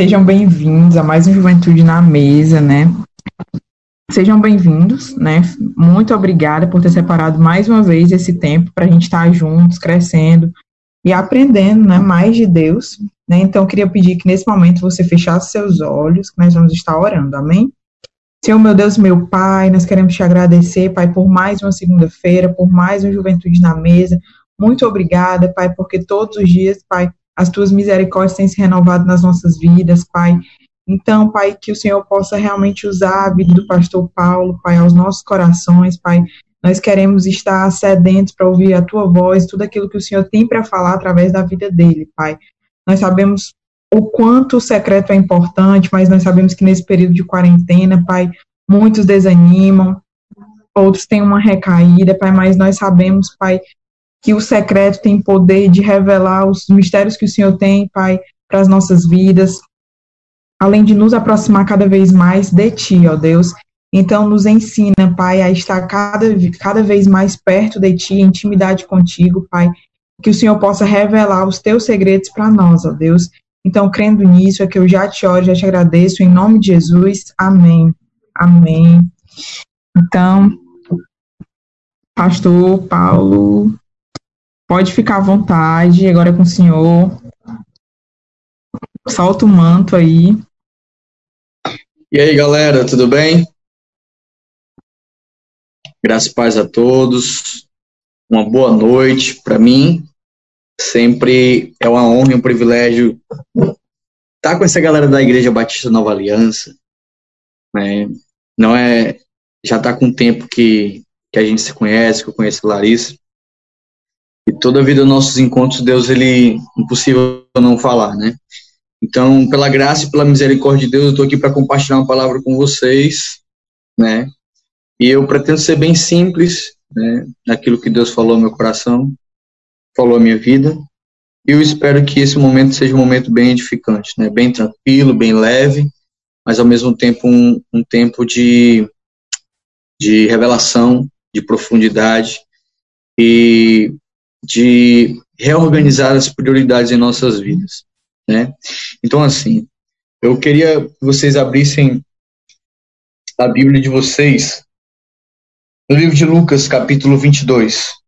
Sejam bem-vindos a mais um Juventude na Mesa, né? Sejam bem-vindos, né? Muito obrigada por ter separado mais uma vez esse tempo para a gente estar juntos, crescendo e aprendendo, né? Mais de Deus, né? Então, eu queria pedir que nesse momento você fechasse seus olhos, que nós vamos estar orando, amém? Senhor, meu Deus, meu Pai, nós queremos te agradecer, Pai, por mais uma segunda-feira, por mais uma Juventude na Mesa. Muito obrigada, Pai, porque todos os dias, Pai, as tuas misericórdias têm se renovado nas nossas vidas, Pai. Então, Pai, que o Senhor possa realmente usar a vida do pastor Paulo, Pai, aos nossos corações, Pai. Nós queremos estar sedentos para ouvir a tua voz, tudo aquilo que o Senhor tem para falar através da vida dele, Pai. Nós sabemos o quanto o secreto é importante, mas nós sabemos que nesse período de quarentena, Pai, muitos desanimam, outros têm uma recaída, Pai, mas nós sabemos, Pai, que o secreto tem poder de revelar os mistérios que o Senhor tem, Pai, para as nossas vidas, além de nos aproximar cada vez mais de Ti, ó Deus. Então, nos ensina, Pai, a estar cada, cada vez mais perto de Ti, em intimidade contigo, Pai, que o Senhor possa revelar os Teus segredos para nós, ó Deus. Então, crendo nisso, é que eu já te oro, já te agradeço, em nome de Jesus. Amém. Amém. Então, Pastor Paulo, Pode ficar à vontade, agora é com o senhor. Solta o manto aí. E aí, galera, tudo bem? Graças e paz a todos. Uma boa noite para mim. Sempre é uma honra e um privilégio estar com essa galera da Igreja Batista Nova Aliança. Né? Não é. Já está com tempo que, que a gente se conhece, que eu conheço a Larissa. E toda a vida nossos encontros, Deus, ele impossível não falar, né? Então, pela graça e pela misericórdia de Deus, eu estou aqui para compartilhar uma palavra com vocês, né? E eu pretendo ser bem simples, né? Naquilo que Deus falou no meu coração, falou a minha vida. E eu espero que esse momento seja um momento bem edificante, né? Bem tranquilo, bem leve, mas ao mesmo tempo um, um tempo de, de revelação, de profundidade e de reorganizar as prioridades em nossas vidas, né? Então, assim, eu queria que vocês abrissem a Bíblia de vocês no livro de Lucas, capítulo 22.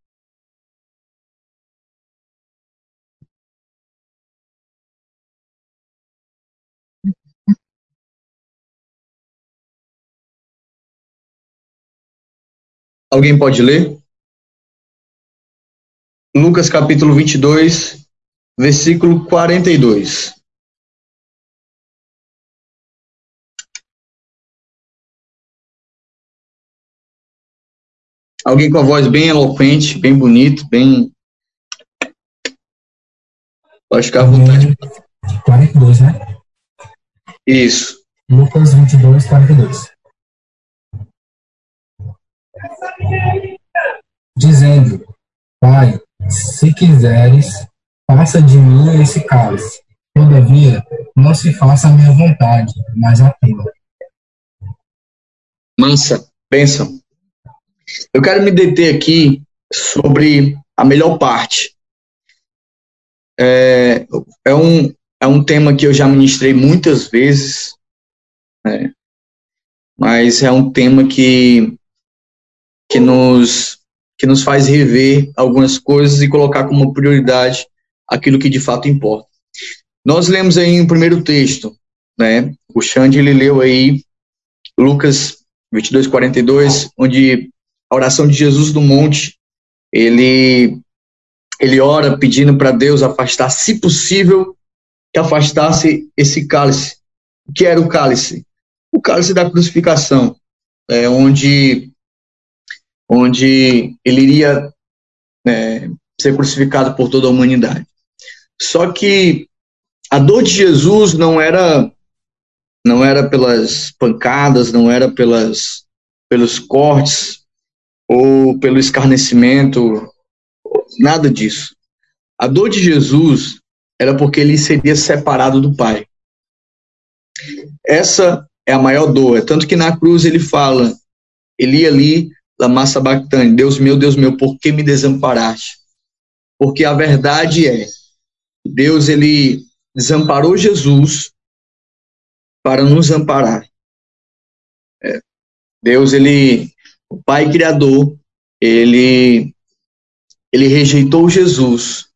Alguém pode ler? Lucas capítulo 22, versículo 42. Alguém com a voz bem eloquente, bem bonito, bem. Pode ficar à vontade. 42, né? Isso. Lucas 22, 42. Dizendo: Pai, se quiseres, passa de mim esse cálice. Todavia, não se faça a minha vontade, mas a tua. Mansa, bênção. Eu quero me deter aqui sobre a melhor parte. É, é, um, é um tema que eu já ministrei muitas vezes, né? mas é um tema que, que nos que nos faz rever algumas coisas e colocar como prioridade aquilo que de fato importa. Nós lemos aí um primeiro texto, né? O Xande ele leu aí Lucas 22, 42, onde a oração de Jesus do monte, ele ele ora pedindo para Deus afastar, se possível, que afastasse esse cálice. O que era o cálice? O cálice da crucificação, é, onde onde ele iria é, ser crucificado por toda a humanidade. Só que a dor de Jesus não era não era pelas pancadas, não era pelas pelos cortes ou pelo escarnecimento, nada disso. A dor de Jesus era porque ele seria separado do Pai. Essa é a maior dor, é tanto que na cruz ele fala, ele ali Lama Sabachthani, Deus meu, Deus meu, por que me desamparaste? Porque a verdade é, Deus ele desamparou Jesus para nos amparar. É. Deus, ele, o Pai Criador, ele, ele rejeitou Jesus.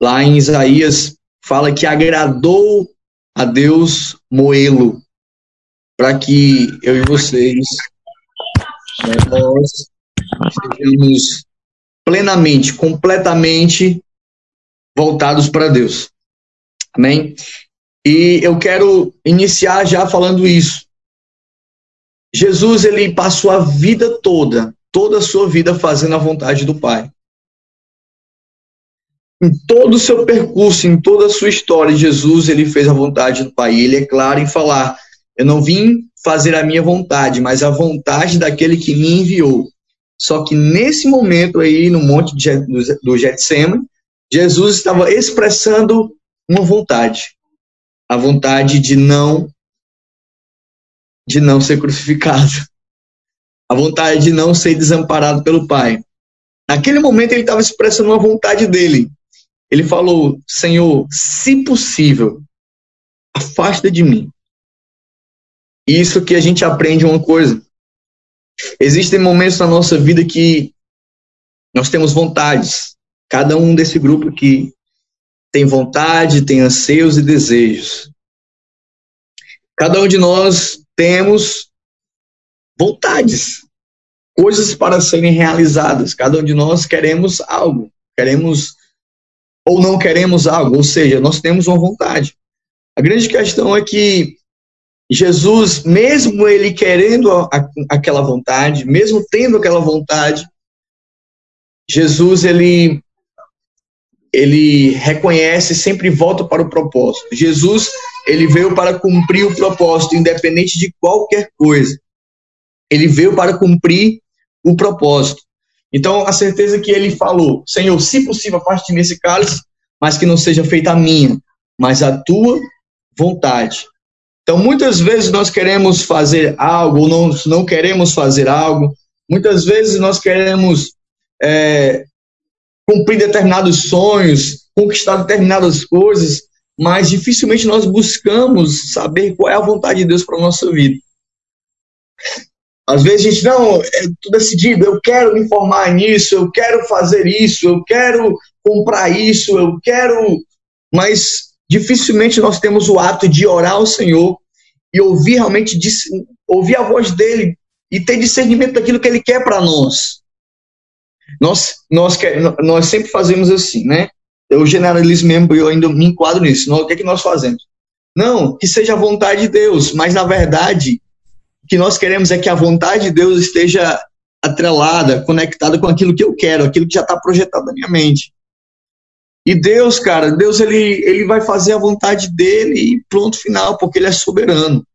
Lá em Isaías fala que agradou a Deus moê-lo, para que eu e vocês né, nós estejamos plenamente, completamente voltados para Deus. Amém? E eu quero iniciar já falando isso. Jesus, ele passou a vida toda, toda a sua vida fazendo a vontade do Pai. Em todo o seu percurso, em toda a sua história, Jesus, ele fez a vontade do Pai. Ele é claro em falar: Eu não vim fazer a minha vontade, mas a vontade daquele que me enviou. Só que nesse momento aí, no monte do, do Getsemane, Jesus estava expressando uma vontade, a vontade de não de não ser crucificado, a vontade de não ser desamparado pelo Pai. Naquele momento ele estava expressando uma vontade dele. Ele falou: Senhor, se possível, afasta de mim. Isso que a gente aprende uma coisa. Existem momentos na nossa vida que nós temos vontades. Cada um desse grupo aqui tem vontade, tem anseios e desejos. Cada um de nós temos vontades, coisas para serem realizadas. Cada um de nós queremos algo, queremos ou não queremos algo, ou seja, nós temos uma vontade. A grande questão é que Jesus, mesmo ele querendo a, a, aquela vontade, mesmo tendo aquela vontade, Jesus ele ele reconhece, sempre volta para o propósito. Jesus, ele veio para cumprir o propósito, independente de qualquer coisa. Ele veio para cumprir o propósito. Então, a certeza que ele falou: Senhor, se possível, parte nesse cálice, mas que não seja feita a minha, mas a tua vontade. Então, muitas vezes nós queremos fazer algo, não, não queremos fazer algo, muitas vezes nós queremos é, cumprir determinados sonhos, conquistar determinadas coisas, mas dificilmente nós buscamos saber qual é a vontade de Deus para a nossa vida. Às vezes a gente, não, é tudo decidido, eu quero me formar nisso, eu quero fazer isso, eu quero comprar isso, eu quero. Mas dificilmente nós temos o ato de orar ao Senhor e ouvir realmente, ouvir a voz dele e ter discernimento daquilo que ele quer para nós. Nós, nós, nós sempre fazemos assim, né? Eu generalizo mesmo, eu ainda me enquadro nisso. o que é que nós fazemos? Não, que seja a vontade de Deus, mas na verdade, o que nós queremos é que a vontade de Deus esteja atrelada, conectada com aquilo que eu quero, aquilo que já está projetado na minha mente. E Deus, cara, Deus ele, ele vai fazer a vontade dele e pronto, final, porque ele é soberano.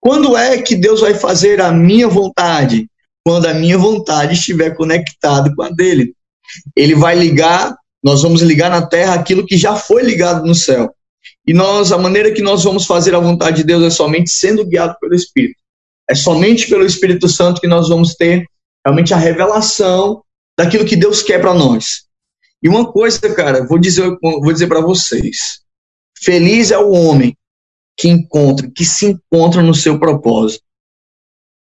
Quando é que Deus vai fazer a minha vontade? quando a minha vontade estiver conectada com a dele. Ele vai ligar, nós vamos ligar na terra aquilo que já foi ligado no céu. E nós, a maneira que nós vamos fazer a vontade de Deus é somente sendo guiado pelo Espírito. É somente pelo Espírito Santo que nós vamos ter realmente a revelação daquilo que Deus quer para nós. E uma coisa, cara, vou dizer, vou dizer para vocês: feliz é o homem que encontra, que se encontra no seu propósito.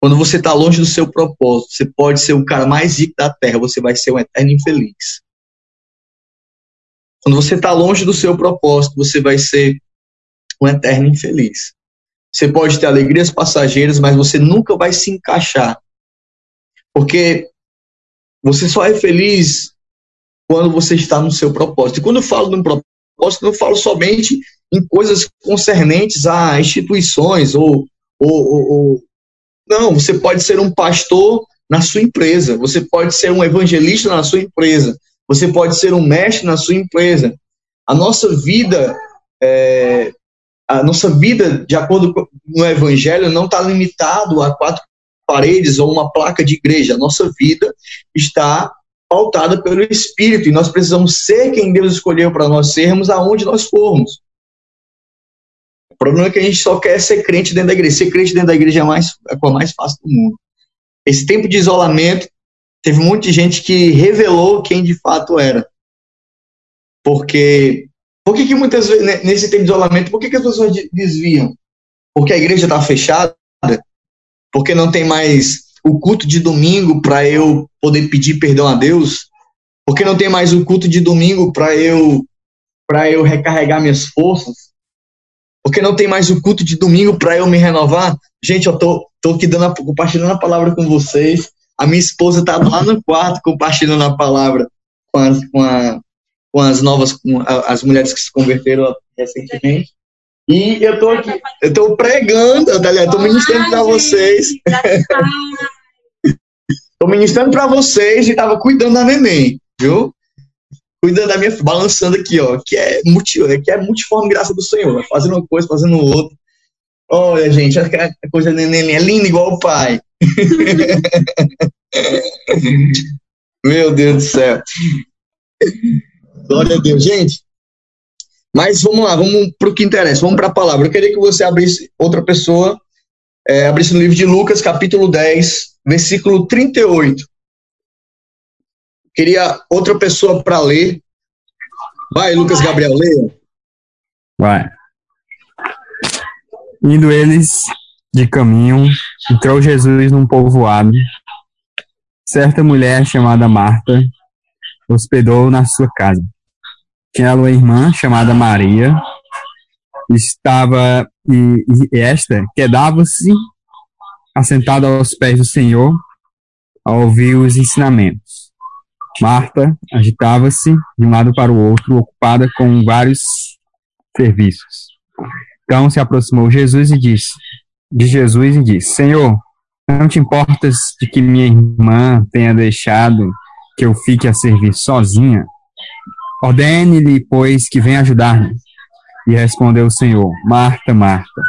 Quando você está longe do seu propósito, você pode ser o cara mais rico da terra, você vai ser um eterno infeliz. Quando você está longe do seu propósito, você vai ser um eterno infeliz. Você pode ter alegrias passageiras, mas você nunca vai se encaixar. Porque você só é feliz quando você está no seu propósito. E quando eu falo de um propósito, eu não falo somente em coisas concernentes a instituições ou, ou, ou, não, você pode ser um pastor na sua empresa, você pode ser um evangelista na sua empresa, você pode ser um mestre na sua empresa. A nossa vida, é, a nossa vida, de acordo com o Evangelho, não está limitado a quatro paredes ou uma placa de igreja. A nossa vida está pautada pelo Espírito e nós precisamos ser quem Deus escolheu para nós sermos aonde nós formos. O problema é que a gente só quer ser crente dentro da igreja. Ser crente dentro da igreja é, mais, é a coisa mais fácil do mundo. Esse tempo de isolamento, teve muita gente que revelou quem de fato era. Porque, por que, que muitas vezes, nesse tempo de isolamento, por que, que as pessoas desviam? porque a igreja está fechada, porque não tem mais o culto de domingo para eu poder pedir perdão a Deus, porque não tem mais o culto de domingo para eu para eu recarregar minhas forças, porque não tem mais o culto de domingo para eu me renovar. Gente, eu tô, tô aqui dando a, compartilhando a palavra com vocês. A minha esposa tá lá no quarto compartilhando a palavra com com, a, com as novas, com as mulheres que se converteram recentemente. E eu tô aqui, eu tô pregando, eu tô ministrando para vocês. tô ministrando para vocês e tava cuidando da neném, viu? cuidando da minha, balançando aqui, ó, que é, multi, que é multiforme graça do Senhor, fazendo uma coisa, fazendo outra. Olha, gente, a coisa do neném é linda igual o pai. Meu Deus do céu. Glória a Deus, gente. Mas vamos lá, vamos para o que interessa, vamos para a palavra. Eu queria que você abrisse, outra pessoa, é, abrisse no livro de Lucas, capítulo 10, versículo 38. Queria outra pessoa para ler. Vai, Lucas Gabriel, leia. Vai. Indo eles de caminho, entrou Jesus num povoado. Certa mulher chamada Marta hospedou na sua casa. Tinha ela uma irmã chamada Maria, estava e, e esta quedava-se assentada aos pés do Senhor a ouvir os ensinamentos. Marta agitava-se de um lado para o outro, ocupada com vários serviços. Então se aproximou Jesus e disse, de Jesus e disse: Senhor, não te importas de que minha irmã tenha deixado que eu fique a servir sozinha? Ordene-lhe, pois, que venha ajudar-me. E respondeu o Senhor: Marta, Marta,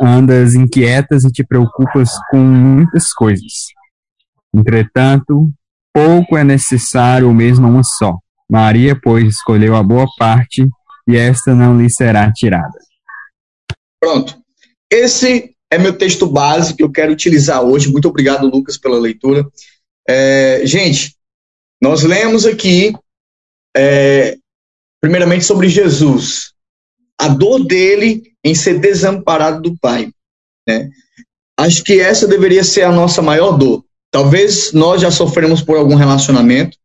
andas inquietas e te preocupas com muitas coisas. Entretanto, pouco é necessário, ou mesmo uma só. Maria, pois, escolheu a boa parte, e esta não lhe será tirada. Pronto. Esse é meu texto base que eu quero utilizar hoje. Muito obrigado, Lucas, pela leitura. É, gente, nós lemos aqui, é, primeiramente, sobre Jesus, a dor dele em ser desamparado do Pai. Né? Acho que essa deveria ser a nossa maior dor. Talvez nós já sofremos por algum relacionamento.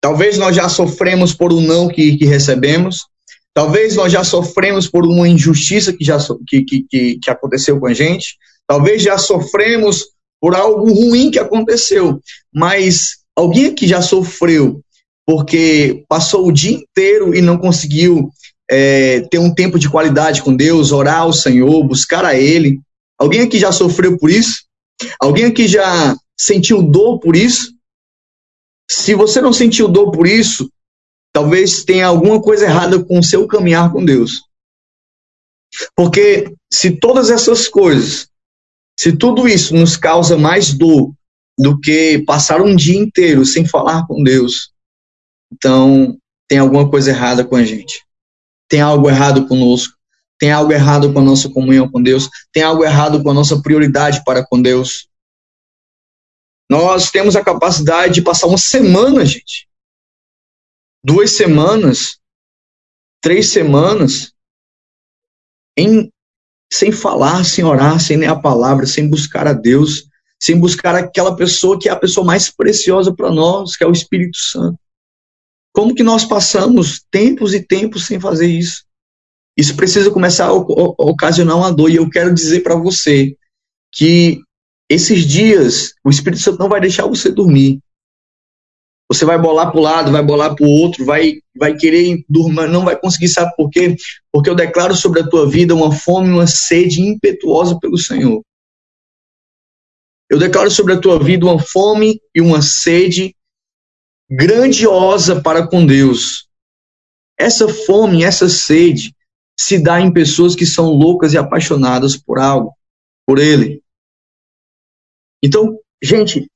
Talvez nós já sofremos por um não que, que recebemos. Talvez nós já sofremos por uma injustiça que, já, que, que, que aconteceu com a gente. Talvez já sofremos por algo ruim que aconteceu. Mas alguém aqui já sofreu porque passou o dia inteiro e não conseguiu é, ter um tempo de qualidade com Deus, orar ao Senhor, buscar a Ele. Alguém aqui já sofreu por isso? Alguém aqui já sentiu dor por isso? Se você não sentiu dor por isso, talvez tenha alguma coisa errada com o seu caminhar com Deus. Porque se todas essas coisas, se tudo isso nos causa mais dor do que passar um dia inteiro sem falar com Deus, então tem alguma coisa errada com a gente. Tem algo errado conosco. Tem algo errado com a nossa comunhão com Deus. Tem algo errado com a nossa prioridade para com Deus. Nós temos a capacidade de passar uma semana, gente. Duas semanas, três semanas, em, sem falar, sem orar, sem ler a palavra, sem buscar a Deus, sem buscar aquela pessoa que é a pessoa mais preciosa para nós, que é o Espírito Santo. Como que nós passamos tempos e tempos sem fazer isso? Isso precisa começar a ocasionar uma dor. E eu quero dizer para você que esses dias, o Espírito Santo não vai deixar você dormir. Você vai bolar para o lado, vai bolar para o outro, vai, vai querer dormir, não vai conseguir, sabe por quê? Porque eu declaro sobre a tua vida uma fome, uma sede impetuosa pelo Senhor. Eu declaro sobre a tua vida uma fome e uma sede grandiosa para com Deus. Essa fome, essa sede se dá em pessoas que são loucas e apaixonadas por algo, por Ele. Então, gente,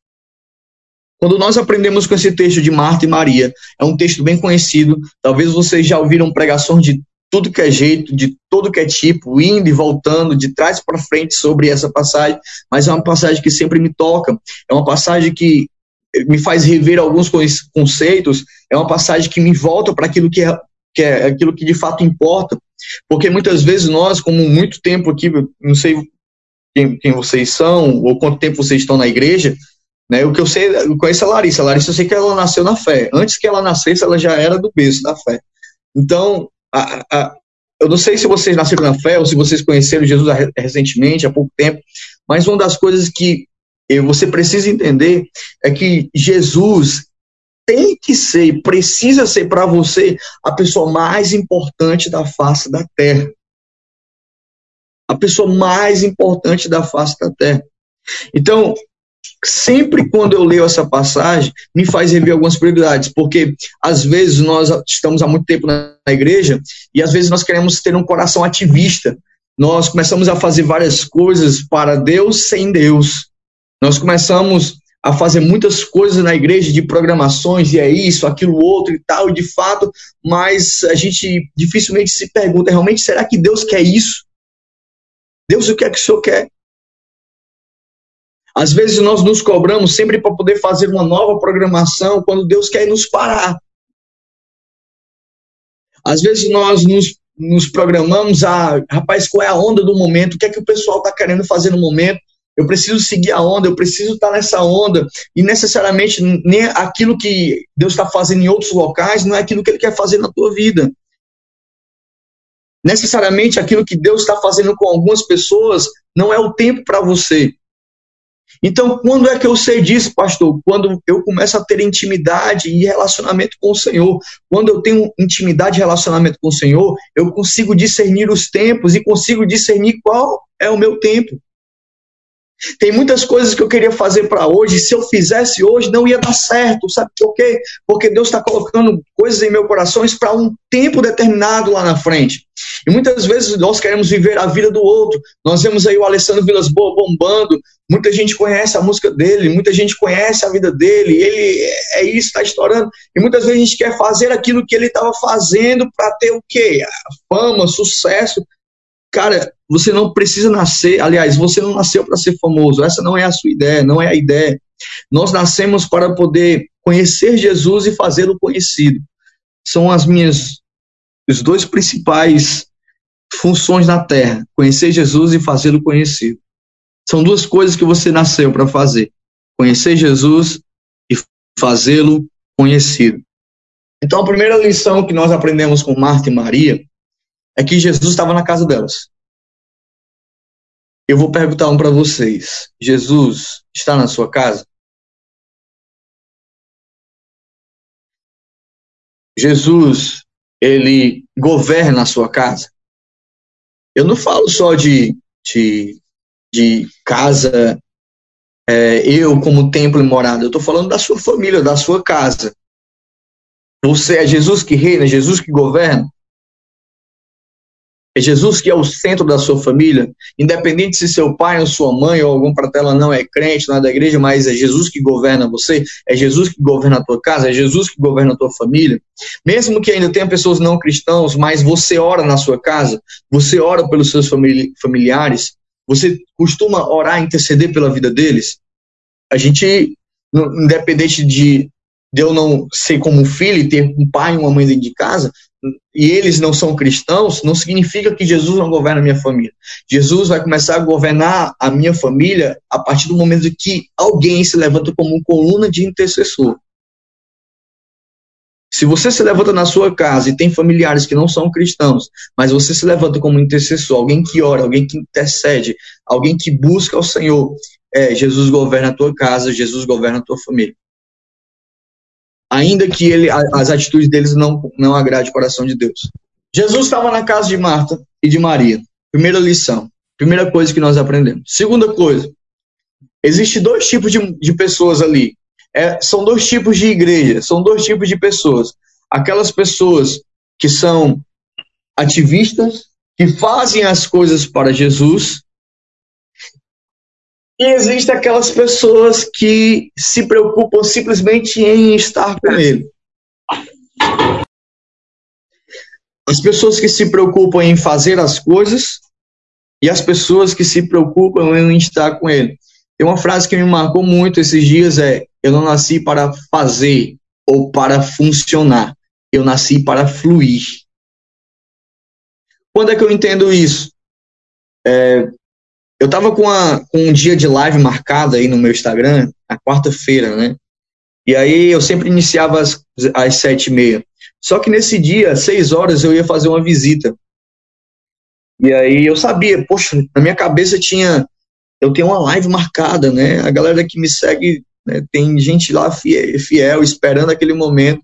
quando nós aprendemos com esse texto de Marta e Maria, é um texto bem conhecido, talvez vocês já ouviram pregações de tudo que é jeito, de todo que é tipo, indo e voltando, de trás para frente sobre essa passagem, mas é uma passagem que sempre me toca, é uma passagem que me faz rever alguns conceitos, é uma passagem que me volta para aquilo que é, que é aquilo que de fato importa, Porque muitas vezes nós, como muito tempo aqui, não sei quem, quem vocês são ou quanto tempo vocês estão na igreja, né? O que eu sei, eu conheço a Larissa. A Larissa, eu sei que ela nasceu na fé. Antes que ela nascesse, ela já era do berço da fé. Então, a, a, eu não sei se vocês nasceram na fé ou se vocês conheceram Jesus recentemente, há pouco tempo, mas uma das coisas que você precisa entender é que Jesus tem que ser, precisa ser para você a pessoa mais importante da face da terra. A pessoa mais importante da face da terra. Então, sempre quando eu leio essa passagem, me faz rever algumas prioridades, porque às vezes nós estamos há muito tempo na igreja e às vezes nós queremos ter um coração ativista. Nós começamos a fazer várias coisas para Deus sem Deus. Nós começamos a fazer muitas coisas na igreja de programações e é isso, aquilo outro e tal, e de fato, mas a gente dificilmente se pergunta realmente será que Deus quer isso? Deus, o que é que o Senhor quer? Às vezes nós nos cobramos sempre para poder fazer uma nova programação quando Deus quer nos parar. Às vezes nós nos, nos programamos a, rapaz, qual é a onda do momento, o que é que o pessoal está querendo fazer no momento. Eu preciso seguir a onda, eu preciso estar nessa onda. E necessariamente nem aquilo que Deus está fazendo em outros locais não é aquilo que Ele quer fazer na tua vida. Necessariamente aquilo que Deus está fazendo com algumas pessoas não é o tempo para você. Então, quando é que eu sei disso, pastor? Quando eu começo a ter intimidade e relacionamento com o Senhor. Quando eu tenho intimidade e relacionamento com o Senhor, eu consigo discernir os tempos e consigo discernir qual é o meu tempo. Tem muitas coisas que eu queria fazer para hoje, se eu fizesse hoje não ia dar certo, sabe por quê? Porque Deus está colocando coisas em meu coração para um tempo determinado lá na frente. E muitas vezes nós queremos viver a vida do outro. Nós vemos aí o Alessandro Vilas Boa bombando, muita gente conhece a música dele, muita gente conhece a vida dele, ele é isso, está estourando. E muitas vezes a gente quer fazer aquilo que ele estava fazendo para ter o quê? A fama, sucesso. Cara, você não precisa nascer, aliás, você não nasceu para ser famoso, essa não é a sua ideia, não é a ideia. Nós nascemos para poder conhecer Jesus e fazê-lo conhecido. São as minhas os dois principais funções na terra: conhecer Jesus e fazê-lo conhecido. São duas coisas que você nasceu para fazer: conhecer Jesus e fazê-lo conhecido. Então, a primeira lição que nós aprendemos com Marta e Maria é que Jesus estava na casa delas. Eu vou perguntar um para vocês: Jesus está na sua casa? Jesus, ele governa a sua casa? Eu não falo só de, de, de casa, é, eu como templo e morada, eu estou falando da sua família, da sua casa. Você é Jesus que reina, Jesus que governa? É Jesus que é o centro da sua família, independente se seu pai ou sua mãe ou algum pratela não é crente, não é da igreja, mas é Jesus que governa você, é Jesus que governa a tua casa, é Jesus que governa a tua família. Mesmo que ainda tenha pessoas não cristãos, mas você ora na sua casa, você ora pelos seus familiares, você costuma orar, interceder pela vida deles. A gente, independente de, de eu não ser como filho e ter um pai e uma mãe dentro de casa, e eles não são cristãos, não significa que Jesus não governa a minha família. Jesus vai começar a governar a minha família a partir do momento que alguém se levanta como coluna de intercessor. Se você se levanta na sua casa e tem familiares que não são cristãos, mas você se levanta como intercessor, alguém que ora, alguém que intercede, alguém que busca o Senhor, é, Jesus governa a tua casa, Jesus governa a tua família ainda que ele, as atitudes deles não, não agrade o coração de Deus. Jesus estava na casa de Marta e de Maria. Primeira lição. Primeira coisa que nós aprendemos. Segunda coisa. Existem dois tipos de, de pessoas ali. É, são dois tipos de igreja, são dois tipos de pessoas. Aquelas pessoas que são ativistas, que fazem as coisas para Jesus, e existem aquelas pessoas que se preocupam simplesmente em estar com ele. As pessoas que se preocupam em fazer as coisas e as pessoas que se preocupam em estar com ele. Tem uma frase que me marcou muito esses dias é: eu não nasci para fazer ou para funcionar, eu nasci para fluir. Quando é que eu entendo isso? É, eu tava com, a, com um dia de live marcado aí no meu Instagram, a quarta-feira, né? E aí eu sempre iniciava às, às sete e meia. Só que nesse dia, às seis horas, eu ia fazer uma visita. E aí eu sabia, poxa, na minha cabeça tinha, eu tenho uma live marcada, né? A galera que me segue, né, tem gente lá fiel, fiel, esperando aquele momento.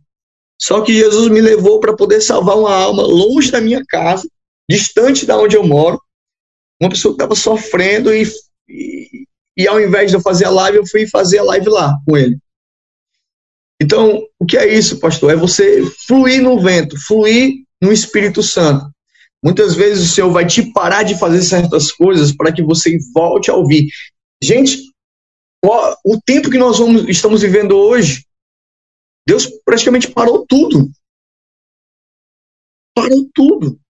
Só que Jesus me levou para poder salvar uma alma longe da minha casa, distante da onde eu moro, uma pessoa que estava sofrendo e, e, e, ao invés de eu fazer a live, eu fui fazer a live lá com ele. Então, o que é isso, pastor? É você fluir no vento, fluir no Espírito Santo. Muitas vezes o Senhor vai te parar de fazer certas coisas para que você volte a ouvir. Gente, o, tempo que nós vamos, estamos vivendo hoje, Deus praticamente parou tudo. Parou tudo.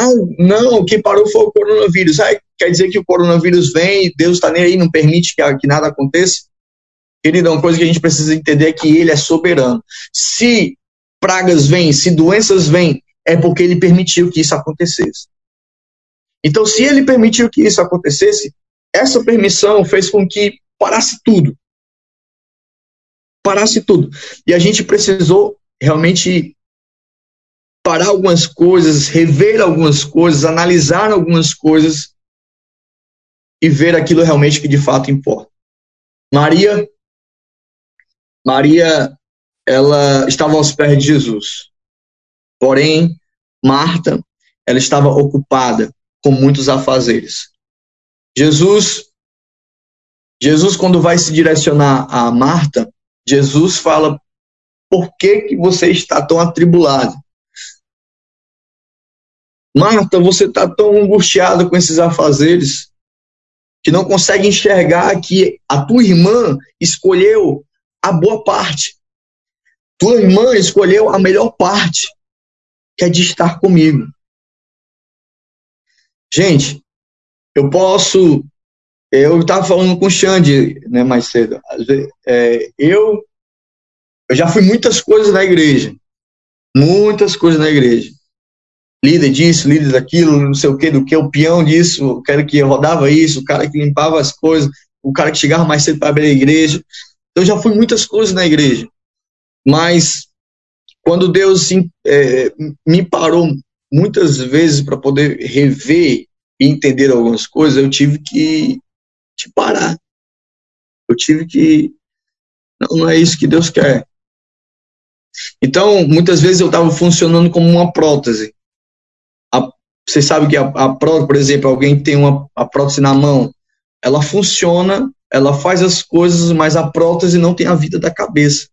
Ah, não, quem parou foi o coronavírus. Ah, quer dizer que o coronavírus vem e Deus está nem aí, não permite que, que nada aconteça? Querido, uma coisa que a gente precisa entender é que Ele é soberano. Se pragas vêm, se doenças vêm, é porque Ele permitiu que isso acontecesse. Então, se Ele permitiu que isso acontecesse, essa permissão fez com que parasse tudo. Parasse tudo. E a gente precisou realmente parar algumas coisas, rever algumas coisas, analisar algumas coisas e ver aquilo realmente que de fato importa. Maria, Maria, ela estava aos pés de Jesus. Porém, Marta, ela estava ocupada com muitos afazeres. Jesus, Jesus quando vai se direcionar a Marta, Jesus fala: "Por que que você está tão atribulada?" Marta, você está tão angustiada com esses afazeres que não consegue enxergar que a tua irmã escolheu a boa parte. Tua irmã escolheu a melhor parte, que é de estar comigo. Gente, eu posso. Eu estava falando com o Xande né, mais cedo. É, eu, eu já fui muitas coisas na igreja. Muitas coisas na igreja líder disso, líder daquilo, não sei o que, do que, o peão disso, o cara que rodava isso, o cara que limpava as coisas, o cara que chegava mais cedo para abrir a igreja. Eu já fui muitas coisas na igreja, mas quando Deus é, me parou muitas vezes para poder rever e entender algumas coisas, eu tive que, te parar. Eu tive que. Não, não é isso que Deus quer. Então, muitas vezes eu estava funcionando como uma prótese. Você sabe que a, a prótese, por exemplo, alguém tem uma a prótese na mão, ela funciona, ela faz as coisas, mas a prótese não tem a vida da cabeça.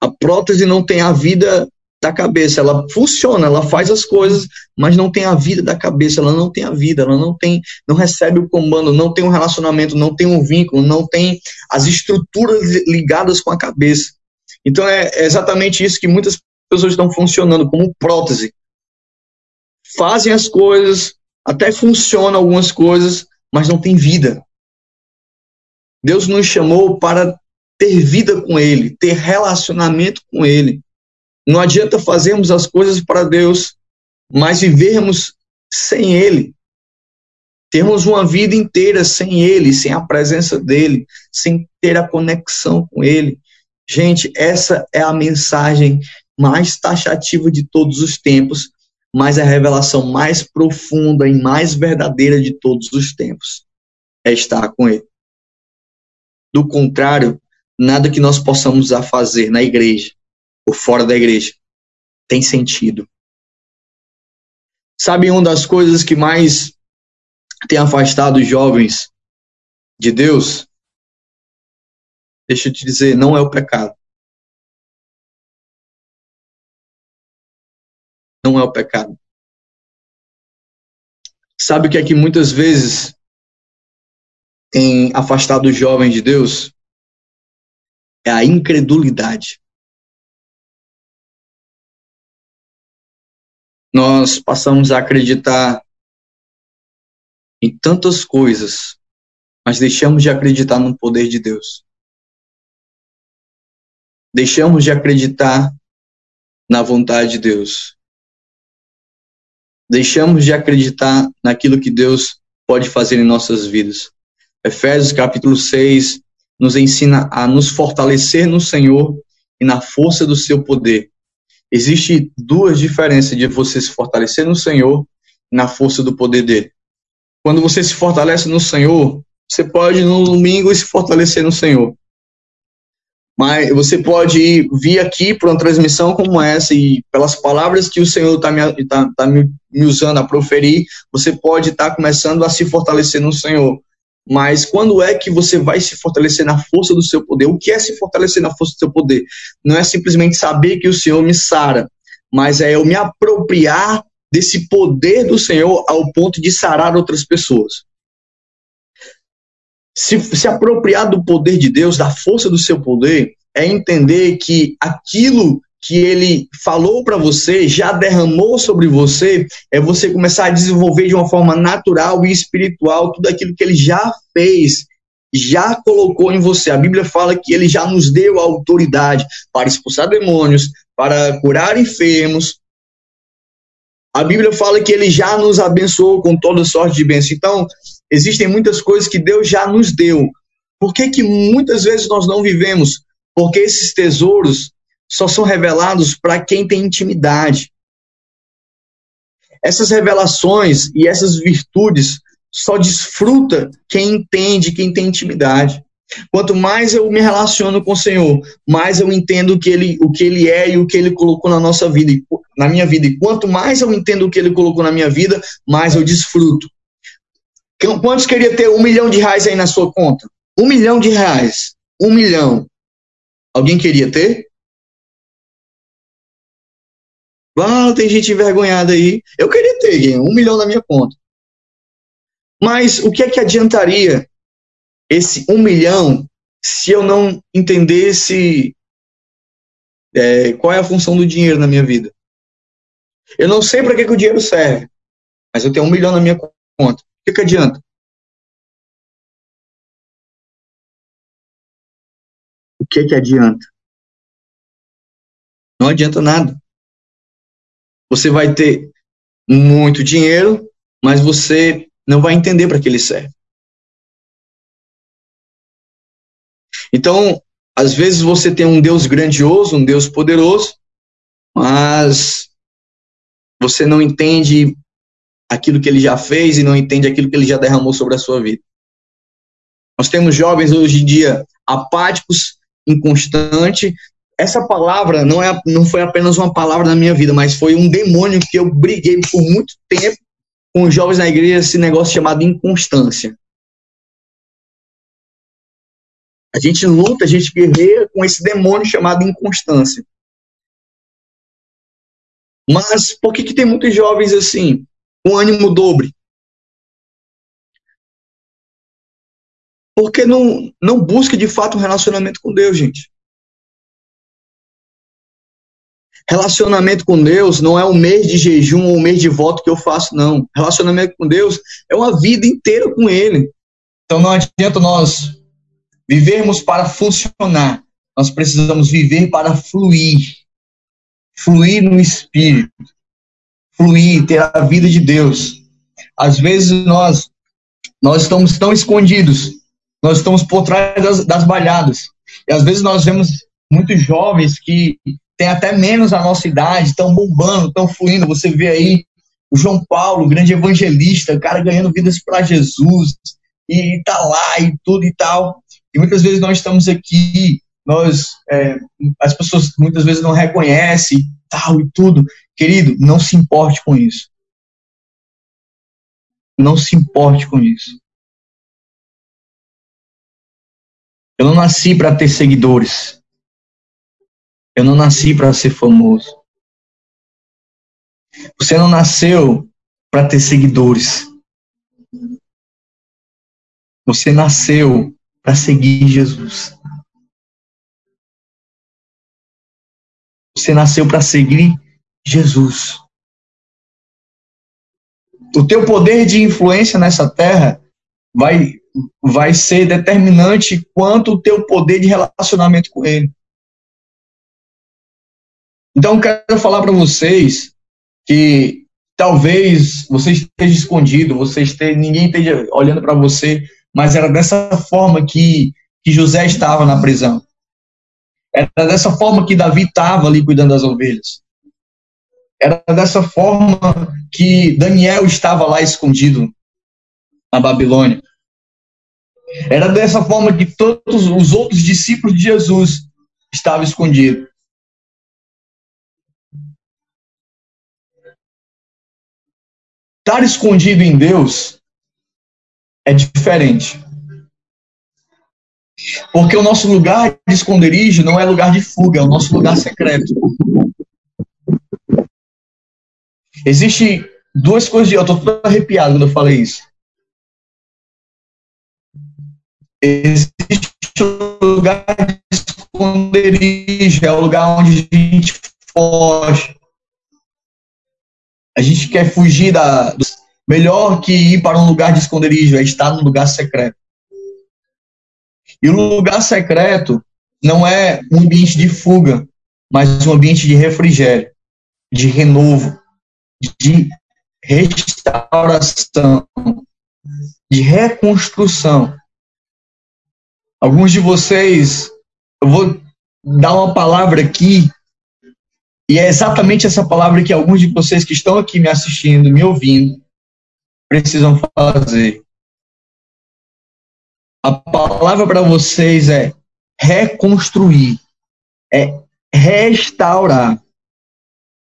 A prótese não tem a vida da cabeça, ela funciona, ela faz as coisas, mas não tem a vida da cabeça, ela não tem a vida, ela não tem, não recebe o comando, não tem um relacionamento, não tem um vínculo, não tem as estruturas ligadas com a cabeça. Então é, é exatamente isso que muitas pessoas estão funcionando como prótese fazem as coisas, até funcionam algumas coisas, mas não tem vida. Deus nos chamou para ter vida com Ele, ter relacionamento com Ele. Não adianta fazermos as coisas para Deus, mas vivermos sem Ele. Termos uma vida inteira sem Ele, sem a presença dEle, sem ter a conexão com Ele. Gente, essa é a mensagem mais taxativa de todos os tempos mas a revelação mais profunda e mais verdadeira de todos os tempos é estar com Ele. Do contrário, nada que nós possamos fazer na igreja ou fora da igreja tem sentido. Sabe uma das coisas que mais tem afastado os jovens de Deus? Deixa eu te dizer, não é o pecado. É o pecado. Sabe o que é que muitas vezes tem afastado os jovens de Deus? É a incredulidade. Nós passamos a acreditar em tantas coisas, mas deixamos de acreditar no poder de Deus. Deixamos de acreditar na vontade de Deus. Deixamos de acreditar naquilo que Deus pode fazer em nossas vidas. Efésios capítulo 6 nos ensina a nos fortalecer no Senhor e na força do seu poder. Existe duas diferenças de você se fortalecer no Senhor e na força do poder dele. Quando você se fortalece no Senhor, você pode no domingo se fortalecer no Senhor. Mas você pode vir aqui para uma transmissão como essa e pelas palavras que o Senhor está me, tá, tá me, usando a proferir, você pode estar tá começando a se fortalecer no Senhor. Mas quando é que você vai se fortalecer na força do seu poder? O que é se fortalecer na força do seu poder? Não é simplesmente saber que o Senhor me sara, mas é eu me apropriar desse poder do Senhor ao ponto de sarar outras pessoas. Se, se apropriar do poder de Deus, da força do seu poder, é entender que aquilo que ele falou para você, já derramou sobre você, é você começar a desenvolver de uma forma natural e espiritual tudo aquilo que ele já fez, já colocou em você. A Bíblia fala que ele já nos deu a autoridade para expulsar demônios, para curar enfermos. A Bíblia fala que ele já nos abençoou com toda sorte de bênção. Então, existem muitas coisas que Deus já nos deu. Por que, que muitas vezes nós não vivemos? Porque esses tesouros só são revelados para quem tem intimidade. Essas revelações e essas virtudes só desfruta quem entende, quem tem intimidade. Quanto mais eu me relaciono com o Senhor, mais eu entendo o que ele, o que ele é e o que ele colocou na nossa vida, na minha vida. E quanto mais eu entendo o que ele colocou na minha vida, mais eu desfruto. Quantos queria ter um milhão de reais aí na sua conta? Um milhão de reais. Um milhão. Alguém queria ter? Ah, tem gente envergonhada aí. Eu queria ter um milhão na minha conta. Mas o que é que adiantaria esse um milhão se eu não entendesse é, qual é a função do dinheiro na minha vida? Eu não sei para que, que o dinheiro serve, mas eu tenho um milhão na minha conta. O que, que adianta? O que que adianta? Não adianta nada. Você vai ter muito dinheiro, mas você não vai entender para que ele serve. Então, às vezes você tem um Deus grandioso, um Deus poderoso, mas você não entende aquilo que ele já fez e não entende aquilo que ele já derramou sobre a sua vida. Nós temos jovens hoje em dia apáticos, inconstantes, essa palavra não, é, não foi apenas uma palavra na minha vida, mas foi um demônio que eu briguei por muito tempo com os jovens na igreja, esse negócio chamado inconstância. A gente luta, a gente guerreia com esse demônio chamado inconstância. Mas por que, que tem muitos jovens assim, com ânimo dobre? Porque não, não busca de fato um relacionamento com Deus, gente. Relacionamento com Deus não é um mês de jejum ou um mês de voto que eu faço, não. Relacionamento com Deus é uma vida inteira com Ele. Então não adianta nós vivermos para funcionar. Nós precisamos viver para fluir. Fluir no Espírito. Fluir, ter a vida de Deus. Às vezes nós, nós estamos tão escondidos. Nós estamos por trás das, das balhadas. E às vezes nós vemos muitos jovens que tem até menos a nossa idade, estão bombando, estão fluindo. Você vê aí o João Paulo, grande evangelista, cara ganhando vidas para Jesus, e tá lá e tudo e tal. E muitas vezes nós estamos aqui, nós, é, as pessoas muitas vezes não reconhecem e tal e tudo. Querido, não se importe com isso. Não se importe com isso. Eu não nasci para ter seguidores. Eu não nasci para ser famoso. Você não nasceu para ter seguidores. Você nasceu para seguir Jesus. Você nasceu para seguir Jesus. O teu poder de influência nessa terra vai, vai ser determinante quanto o teu poder de relacionamento com Ele. Então, quero falar para vocês que talvez você esteja escondido, você esteja, ninguém esteja olhando para você, mas era dessa forma que, que José estava na prisão. Era dessa forma que Davi estava ali cuidando das ovelhas. Era dessa forma que Daniel estava lá escondido na Babilônia. Era dessa forma que todos os outros discípulos de Jesus estavam escondidos. Estar escondido em Deus é diferente. Porque o nosso lugar de esconderijo não é lugar de fuga, é o nosso lugar secreto. Existe duas coisas, eu estou todo arrepiado quando eu falei isso. Existe o lugar de esconderijo, é o lugar onde a gente foge. A gente quer fugir da. Melhor que ir para um lugar de esconderijo é estar num lugar secreto. E o lugar secreto não é um ambiente de fuga, mas um ambiente de refrigério, de renovo, de restauração, de reconstrução. Alguns de vocês, eu vou dar uma palavra aqui, e é exatamente essa palavra que alguns de vocês que estão aqui me assistindo, me ouvindo, precisam fazer. A palavra para vocês é reconstruir, é restaurar.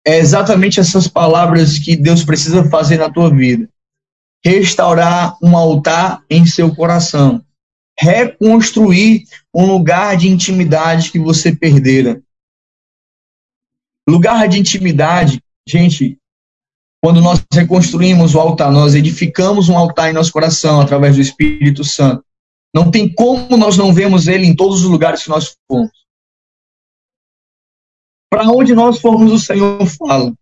É exatamente essas palavras que Deus precisa fazer na tua vida. Restaurar um altar em seu coração. Reconstruir um lugar de intimidade que você perdera. Lugar de intimidade, gente, quando nós reconstruímos o altar, nós edificamos um altar em nosso coração através do Espírito Santo. Não tem como nós não vemos ele em todos os lugares que nós formos. Para onde nós formos, o Senhor fala.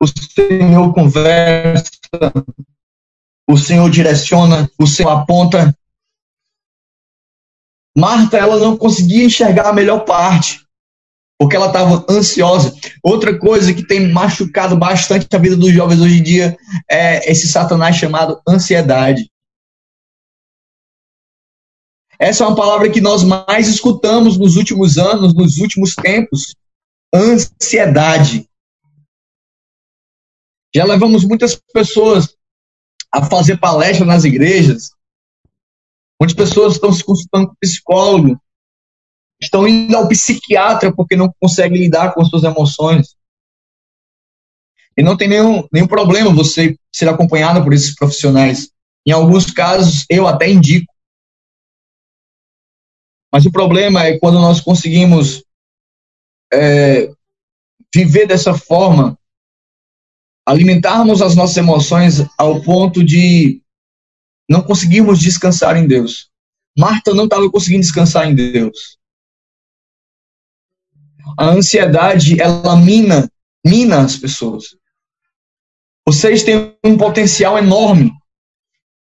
O Senhor conversa. O Senhor direciona. O Senhor aponta. Marta, ela não conseguia enxergar a melhor parte, porque ela estava ansiosa. Outra coisa que tem machucado bastante a vida dos jovens hoje em dia é esse satanás chamado ansiedade. Essa é uma palavra que nós mais escutamos nos últimos anos, nos últimos tempos. Ansiedade. Já levamos muitas pessoas a fazer palestra nas igrejas. Muitas pessoas estão se consultando com psicólogo, estão indo ao psiquiatra porque não conseguem lidar com as suas emoções. E não tem nenhum, nenhum problema você ser acompanhado por esses profissionais. Em alguns casos, eu até indico. Mas o problema é quando nós conseguimos é, viver dessa forma, alimentarmos as nossas emoções ao ponto de não conseguirmos descansar em Deus. Marta não estava conseguindo descansar em Deus. A ansiedade, ela mina, mina as pessoas. Vocês têm um potencial enorme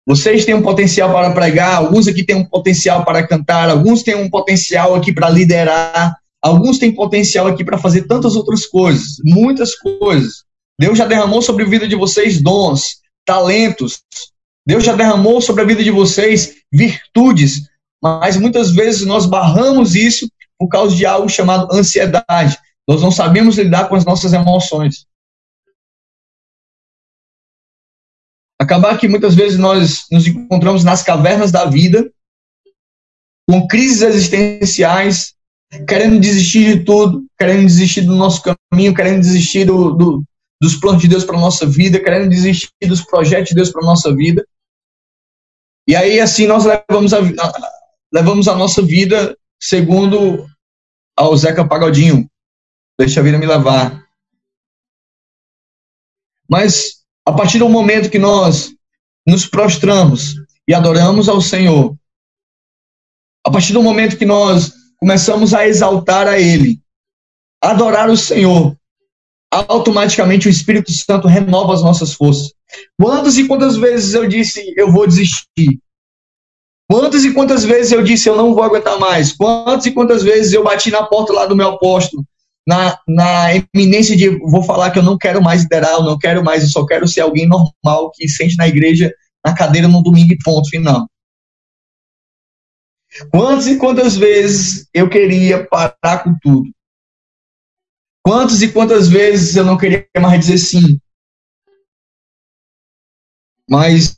vocês têm um potencial para pregar, alguns aqui têm um potencial para cantar, alguns têm um potencial aqui para liderar, alguns têm potencial aqui para fazer tantas outras coisas, muitas coisas. Deus já derramou sobre a vida de vocês dons, talentos. Deus já derramou sobre a vida de vocês virtudes, mas muitas vezes nós barramos isso por causa de algo chamado ansiedade. Nós não sabemos lidar com as nossas emoções. Acabar que muitas vezes nós nos encontramos nas cavernas da vida, com crises existenciais, querendo desistir de tudo, querendo desistir do nosso caminho, querendo desistir do, do, dos planos de Deus para a nossa vida, querendo desistir dos projetos de Deus para a nossa vida. E aí, assim, nós levamos a, levamos a nossa vida segundo ao Zeca Pagodinho. Deixa a vida me levar. Mas a partir do momento que nós nos prostramos e adoramos ao Senhor, a partir do momento que nós começamos a exaltar a Ele, adorar o Senhor, automaticamente o Espírito Santo renova as nossas forças. Quantas e quantas vezes eu disse eu vou desistir? Quantas e quantas vezes eu disse eu não vou aguentar mais? Quantas e quantas vezes eu bati na porta lá do meu apóstolo na, na eminência de vou falar que eu não quero mais liderar, eu não quero mais, eu só quero ser alguém normal que sente na igreja, na cadeira no domingo e ponto final. Quantas e quantas vezes eu queria parar com tudo? Quantas e quantas vezes eu não queria mais dizer sim? Mas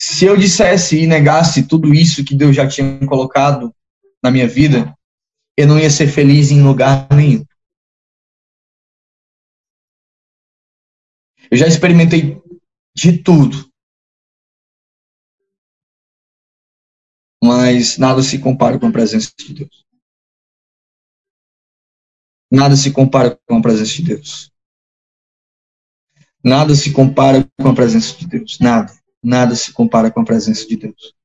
se eu dissesse e negasse tudo isso que Deus já tinha colocado na minha vida, eu não ia ser feliz em lugar nenhum. Eu já experimentei de tudo. Mas nada se compara com a presença de Deus. Nada se compara com a presença de Deus. Nada se compara com a presença de Deus. Nada. Nada se compara com a presença de Deus.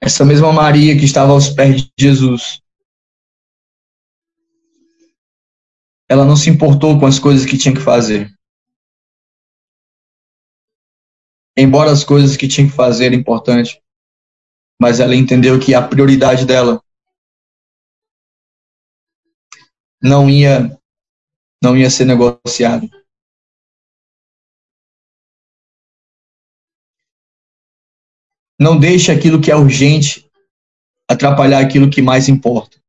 Essa mesma Maria que estava aos pés de Jesus, ela não se importou com as coisas que tinha que fazer. Embora as coisas que tinha que fazer eram importantes, mas ela entendeu que a prioridade dela não ia não ia ser negociada. Não deixe aquilo que é urgente atrapalhar aquilo que mais importa.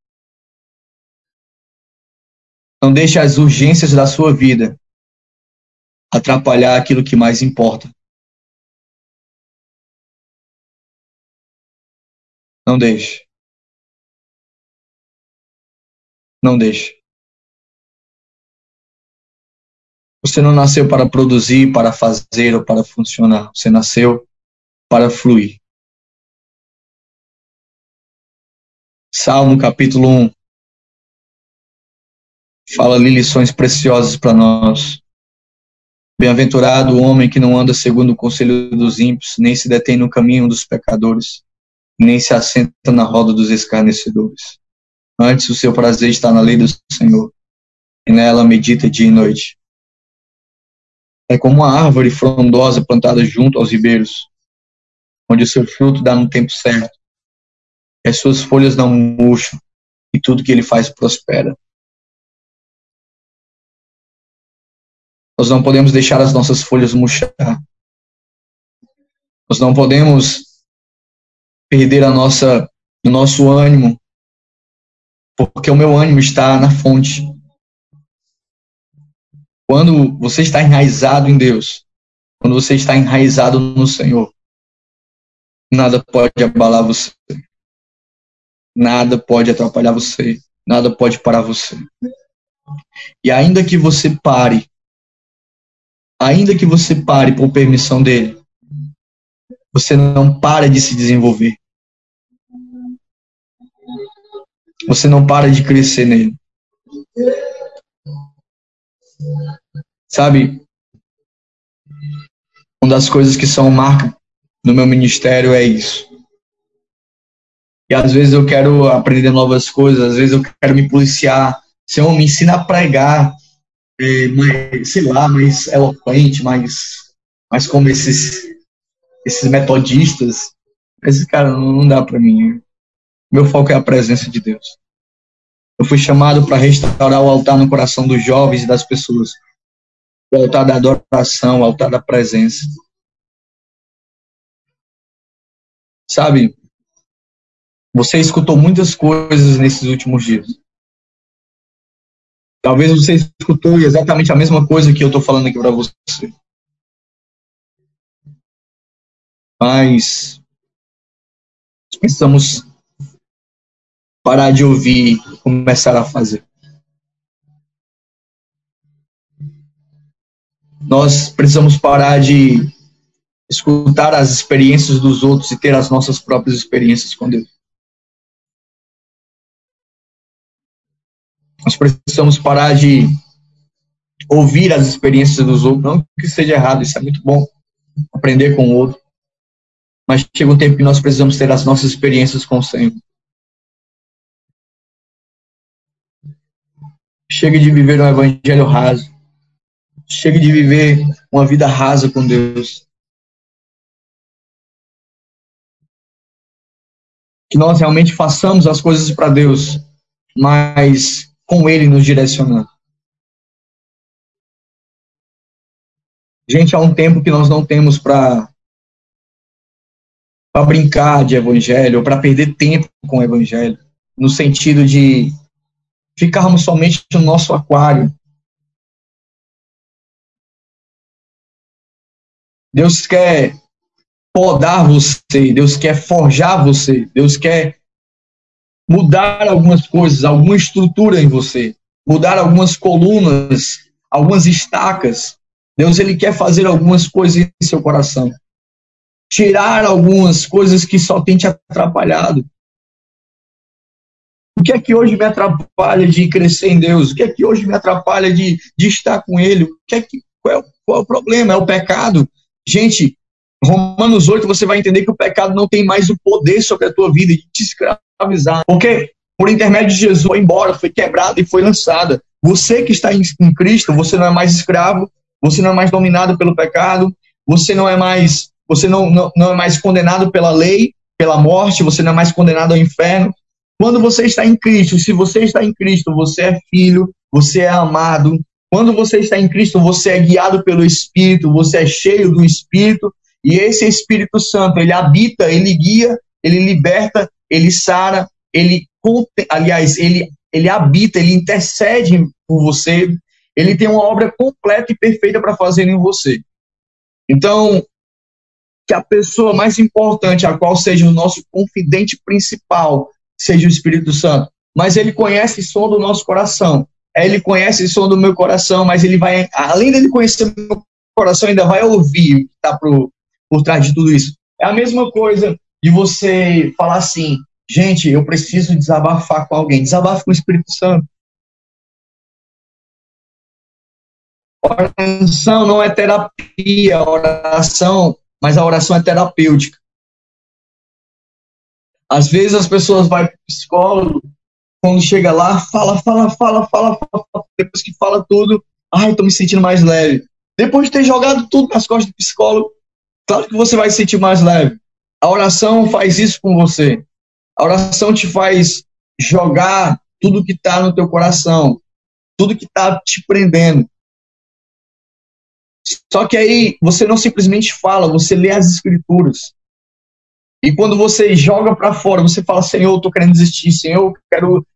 Não deixe as urgências da sua vida atrapalhar aquilo que mais importa. Não deixe. Não deixe. Você não nasceu para produzir, para fazer ou para funcionar. Você nasceu para fluir. Salmo capítulo 1 fala ali lições preciosas para nós. Bem-aventurado o homem que não anda segundo o conselho dos ímpios, nem se detém no caminho dos pecadores, nem se assenta na roda dos escarnecedores. Antes o seu prazer está na lei do Senhor, e nela medita dia e noite. É como uma árvore frondosa plantada junto aos ribeiros, onde o seu fruto dá no tempo certo as suas folhas não murcham e tudo que ele faz prospera. Nós não podemos deixar as nossas folhas murchar. Nós não podemos perder a nossa, o nosso ânimo, porque o meu ânimo está na fonte. Quando você está enraizado em Deus, quando você está enraizado no Senhor, nada pode abalar você. Nada pode atrapalhar você, nada pode parar você. E ainda que você pare, ainda que você pare por permissão dele, você não para de se desenvolver. Você não para de crescer nele. Sabe? Uma das coisas que são marca no meu ministério é isso. E às vezes eu quero aprender novas coisas, às vezes eu quero me policiar. Senhor, me ensina a pregar, é, mais, sei lá, mais eloquente, mais, mais como esses, esses metodistas. Esse cara não, dá para mim. Meu foco é a presença de Deus. Eu fui chamado para restaurar o altar no coração dos jovens e das pessoas. O altar da adoração, o altar da presença. Sabe, você escutou muitas coisas nesses últimos dias. Talvez você escutou exatamente a mesma coisa que eu estou falando aqui para você. Mas precisamos parar de ouvir e começar a fazer. Nós precisamos parar de escutar as experiências dos outros e ter as nossas próprias experiências com Deus. Nós precisamos parar de ouvir as experiências dos outros, não que seja errado, isso é muito bom, aprender com o outro. Mas chega um tempo que nós precisamos ter as nossas experiências com o Senhor. Chega de viver um evangelho raso. Chega de viver uma vida rasa com Deus. Que nós realmente façamos as coisas para Deus mas com Ele nos direcionando. Gente, há um tempo que nós não temos para para brincar de evangelho, ou para perder tempo com o evangelho, no sentido de ficarmos somente no nosso aquário. Deus quer podar você, Deus quer forjar você, Deus quer mudar algumas coisas, alguma estrutura em você, mudar algumas colunas, algumas estacas. Deus ele quer fazer algumas coisas em seu coração. Tirar algumas coisas que só tem te atrapalhado. O que é que hoje me atrapalha de crescer em Deus? O que é que hoje me atrapalha de, de estar com Ele? O que é que, qual, é, qual é o problema? É o pecado? Gente, Romanos 8, você vai entender que o pecado não tem mais o poder sobre a tua vida de te escravizar. Porque por intermédio de Jesus foi embora, foi quebrada e foi lançada. Você que está em, em Cristo, você não é mais escravo, você não é mais dominado pelo pecado, você não é mais, você não, não, não é mais condenado pela lei, pela morte, você não é mais condenado ao inferno. Quando você está em Cristo, se você está em Cristo, você é filho, você é amado. Quando você está em Cristo, você é guiado pelo Espírito, você é cheio do Espírito, e esse Espírito Santo, ele habita, ele guia, ele liberta, ele sara, ele, aliás, ele, ele habita, ele intercede por você, ele tem uma obra completa e perfeita para fazer em você. Então, que a pessoa mais importante, a qual seja o nosso confidente principal, seja o Espírito Santo. Mas ele conhece o som do nosso coração. Ele conhece o som do meu coração, mas ele vai, além dele conhecer o meu coração, ainda vai ouvir o que está pro, por trás de tudo isso. É a mesma coisa de você falar assim, gente, eu preciso desabafar com alguém. Desabafe com o Espírito Santo. Oração não é terapia, oração, mas a oração é terapêutica. Às vezes as pessoas vão para o psicólogo, quando chega lá, fala, fala, fala, fala, fala, depois que fala tudo, ai, tô me sentindo mais leve. Depois de ter jogado tudo nas costas do psicólogo, Claro que você vai se sentir mais leve. A oração faz isso com você. A oração te faz jogar tudo que está no teu coração, tudo que está te prendendo. Só que aí você não simplesmente fala, você lê as escrituras. E quando você joga para fora, você fala: Senhor, eu estou querendo desistir, Senhor, eu quero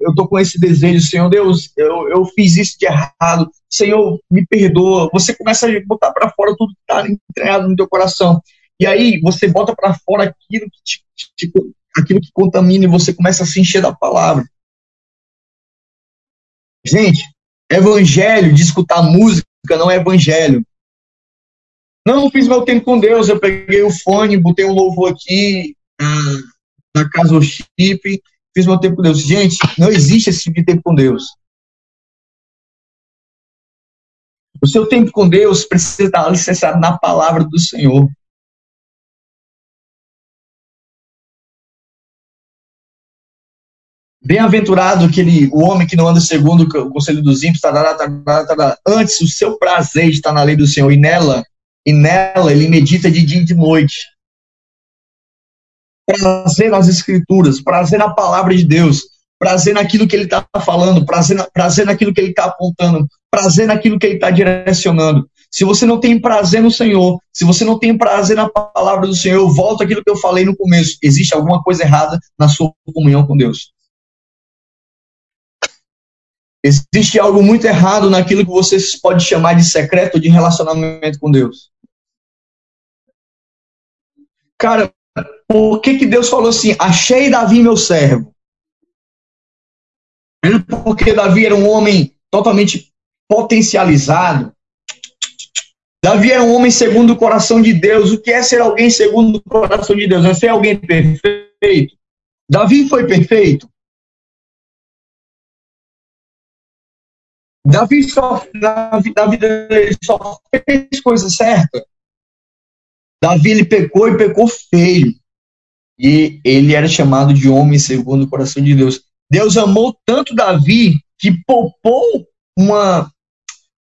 eu estou com esse desejo, Senhor Deus, eu, eu fiz isso de errado, Senhor, me perdoa. Você começa a botar para fora tudo que está entregado no teu coração. E aí você bota para fora aquilo que, te, te, aquilo que contamina e você começa a se encher da palavra. Gente, evangelho de escutar música não é evangelho. Não, fiz meu tempo com Deus, eu peguei o fone, botei um louvor aqui na casa do chip fiz meu tempo com Deus. Gente, não existe esse tipo de tempo com Deus. O seu tempo com Deus precisa estar alicerçado na palavra do Senhor. Bem-aventurado aquele o homem que não anda segundo o conselho dos ímpios, tarará, tarará, tarará. antes o seu prazer está na lei do Senhor e nela e nela ele medita de dia e de noite prazer nas escrituras, prazer na palavra de Deus, prazer naquilo que ele está falando, prazer, na, prazer naquilo que ele está apontando, prazer naquilo que ele está direcionando. Se você não tem prazer no Senhor, se você não tem prazer na palavra do Senhor, eu volto àquilo que eu falei no começo. Existe alguma coisa errada na sua comunhão com Deus. Existe algo muito errado naquilo que você pode chamar de secreto de relacionamento com Deus. Cara, por que, que Deus falou assim: achei Davi meu servo? Porque Davi era um homem totalmente potencializado. Davi era um homem segundo o coração de Deus. O que é ser alguém segundo o coração de Deus? É ser alguém perfeito. Davi foi perfeito. Davi só, Davi, Davi só fez coisa certa. Davi ele pecou e pecou feio e ele era chamado de homem segundo o coração de Deus. Deus amou tanto Davi que poupou uma,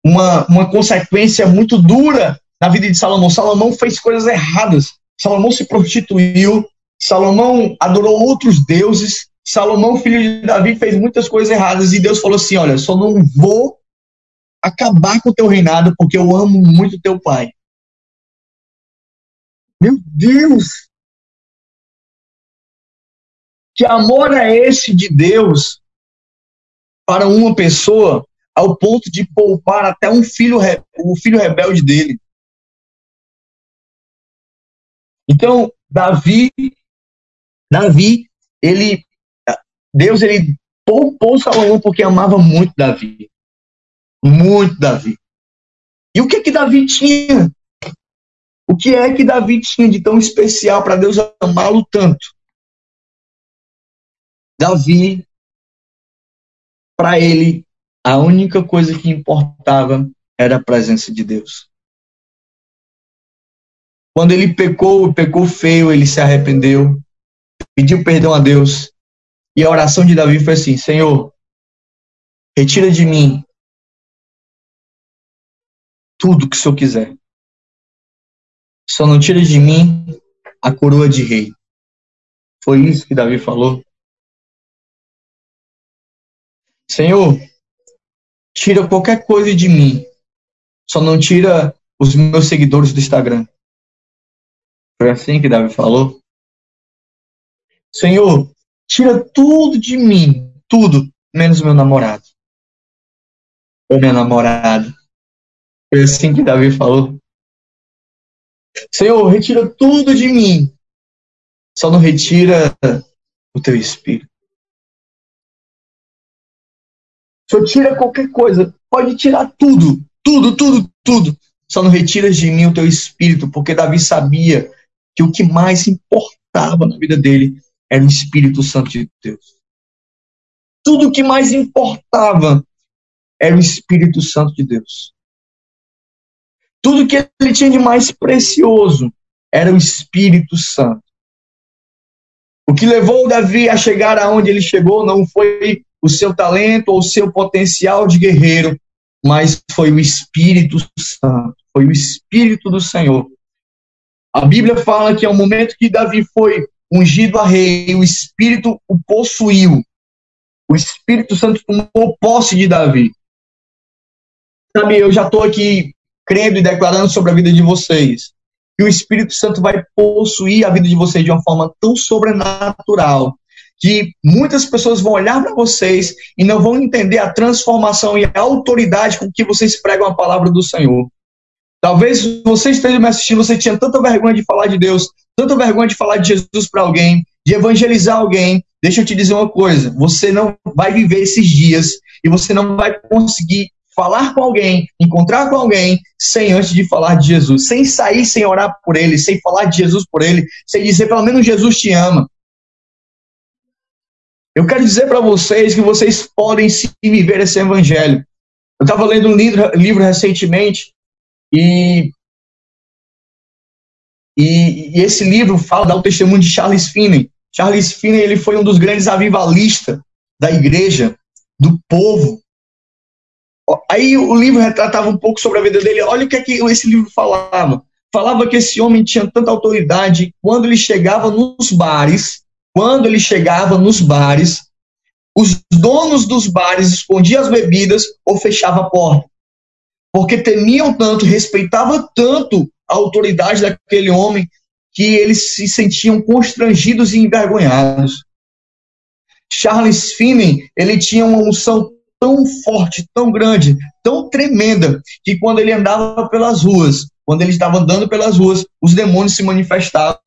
uma, uma consequência muito dura na vida de Salomão. Salomão fez coisas erradas. Salomão se prostituiu. Salomão adorou outros deuses. Salomão, filho de Davi, fez muitas coisas erradas e Deus falou assim: Olha, só não vou acabar com o teu reinado porque eu amo muito teu pai. Meu Deus! Que amor é esse de Deus para uma pessoa ao ponto de poupar até um filho, o filho rebelde dele? Então, Davi, Davi, ele, Deus, ele poupou Salomão porque amava muito Davi. Muito Davi. E o que que Davi tinha? O que é que Davi tinha de tão especial para Deus amá-lo tanto? Davi, para ele, a única coisa que importava era a presença de Deus. Quando ele pecou, pecou feio, ele se arrependeu, pediu perdão a Deus. E a oração de Davi foi assim: Senhor, retira de mim tudo que o Senhor quiser. Só não tira de mim a coroa de rei. Foi isso que Davi falou. Senhor, tira qualquer coisa de mim. Só não tira os meus seguidores do Instagram. Foi assim que Davi falou. Senhor, tira tudo de mim, tudo, menos meu namorado. Ou minha namorada. Foi assim que Davi falou. Senhor, retira tudo de mim, só não retira o teu espírito. Senhor, tira qualquer coisa, pode tirar tudo, tudo, tudo, tudo, só não retira de mim o teu espírito, porque Davi sabia que o que mais importava na vida dele era o Espírito Santo de Deus. Tudo o que mais importava era o Espírito Santo de Deus. Tudo que ele tinha de mais precioso era o Espírito Santo. O que levou Davi a chegar aonde ele chegou não foi o seu talento ou o seu potencial de guerreiro, mas foi o Espírito Santo, foi o Espírito do Senhor a Bíblia fala que é o momento que Davi foi ungido a rei, o Espírito o possuiu. O Espírito Santo tomou posse de Davi. Sabe, eu já estou aqui crendo e declarando sobre a vida de vocês que o Espírito Santo vai possuir a vida de vocês de uma forma tão sobrenatural que muitas pessoas vão olhar para vocês e não vão entender a transformação e a autoridade com que vocês pregam a palavra do Senhor. Talvez você esteja me assistindo, você tinha tanta vergonha de falar de Deus, tanta vergonha de falar de Jesus para alguém, de evangelizar alguém. Deixa eu te dizer uma coisa: você não vai viver esses dias e você não vai conseguir falar com alguém, encontrar com alguém, sem antes de falar de Jesus, sem sair, sem orar por ele, sem falar de Jesus por ele, sem dizer pelo menos Jesus te ama. Eu quero dizer para vocês que vocês podem sim viver esse evangelho. Eu estava lendo um livro, livro recentemente e, e, e, esse livro fala dá o testemunho de Charles Finney. Charles Finney ele foi um dos grandes avivalistas da igreja, do povo. Aí o livro retratava um pouco sobre a vida dele. Olha o que, é que esse livro falava. Falava que esse homem tinha tanta autoridade quando ele chegava nos bares, quando ele chegava nos bares, os donos dos bares escondiam as bebidas ou fechavam a porta porque temiam tanto, respeitavam tanto a autoridade daquele homem que eles se sentiam constrangidos e envergonhados. Charles Finney, ele tinha uma unção tão forte, tão grande, tão tremenda, que quando ele andava pelas ruas, quando ele estava andando pelas ruas, os demônios se manifestavam.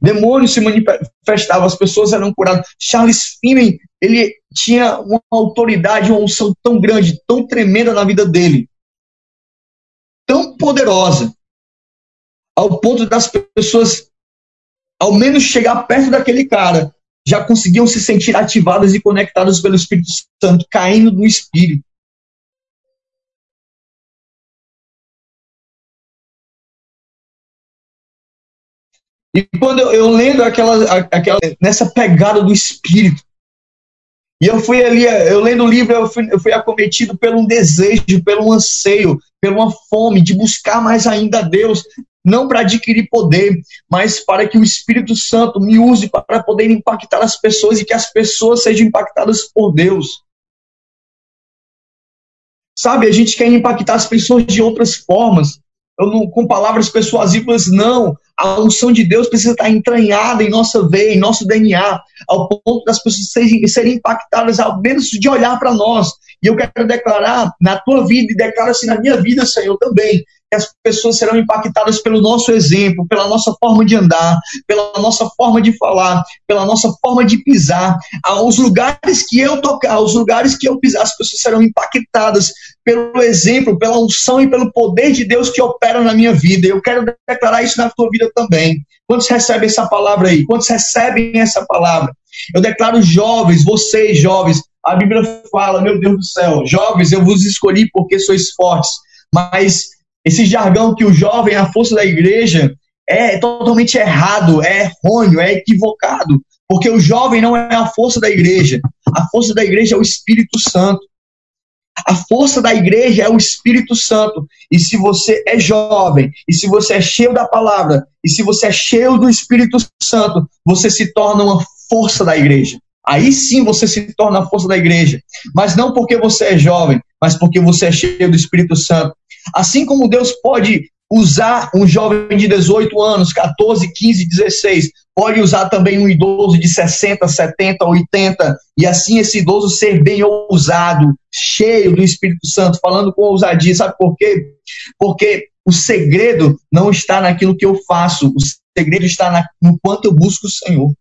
Demônios se manifestavam, as pessoas eram curadas. Charles Finney, ele tinha uma autoridade, uma unção tão grande, tão tremenda na vida dele, tão poderosa, ao ponto das pessoas, ao menos chegar perto daquele cara, já conseguiam se sentir ativadas e conectadas pelo Espírito Santo, caindo no Espírito. E quando eu, eu lendo aquela, aquela, nessa pegada do Espírito, e eu fui ali, eu lendo o livro, eu fui, eu fui acometido por um desejo, pelo um anseio, por uma fome de buscar mais ainda a Deus. não para adquirir poder, mas para que o Espírito Santo me use para poder impactar as pessoas e que as pessoas sejam impactadas por Deus. Sabe, a gente quer impactar as pessoas de outras formas, não, com palavras persuasivas, não. A unção de Deus precisa estar entranhada em nossa veia, em nosso DNA, ao ponto das pessoas serem, serem impactadas, ao menos de olhar para nós. E eu quero declarar na tua vida e declaro assim na minha vida, Senhor, também, que as pessoas serão impactadas pelo nosso exemplo, pela nossa forma de andar, pela nossa forma de falar, pela nossa forma de pisar. Aos lugares que eu tocar, aos lugares que eu pisar, as pessoas serão impactadas pelo exemplo, pela unção e pelo poder de Deus que opera na minha vida. Eu quero declarar isso na tua vida também. Quantos recebem essa palavra aí? Quantos recebem essa palavra? Eu declaro jovens, vocês jovens, a Bíblia fala, meu Deus do céu, jovens, eu vos escolhi porque sois fortes, mas esse jargão que o jovem é a força da igreja é totalmente errado, é errôneo, é equivocado, porque o jovem não é a força da igreja. A força da igreja é o Espírito Santo. A força da igreja é o Espírito Santo. E se você é jovem, e se você é cheio da palavra, e se você é cheio do Espírito Santo, você se torna uma força da igreja. Aí sim você se torna a força da igreja. Mas não porque você é jovem, mas porque você é cheio do Espírito Santo. Assim como Deus pode usar um jovem de 18 anos, 14, 15, 16, pode usar também um idoso de 60, 70, 80, e assim esse idoso ser bem ousado, cheio do Espírito Santo, falando com ousadia. Sabe por quê? Porque o segredo não está naquilo que eu faço, o segredo está no quanto eu busco o Senhor.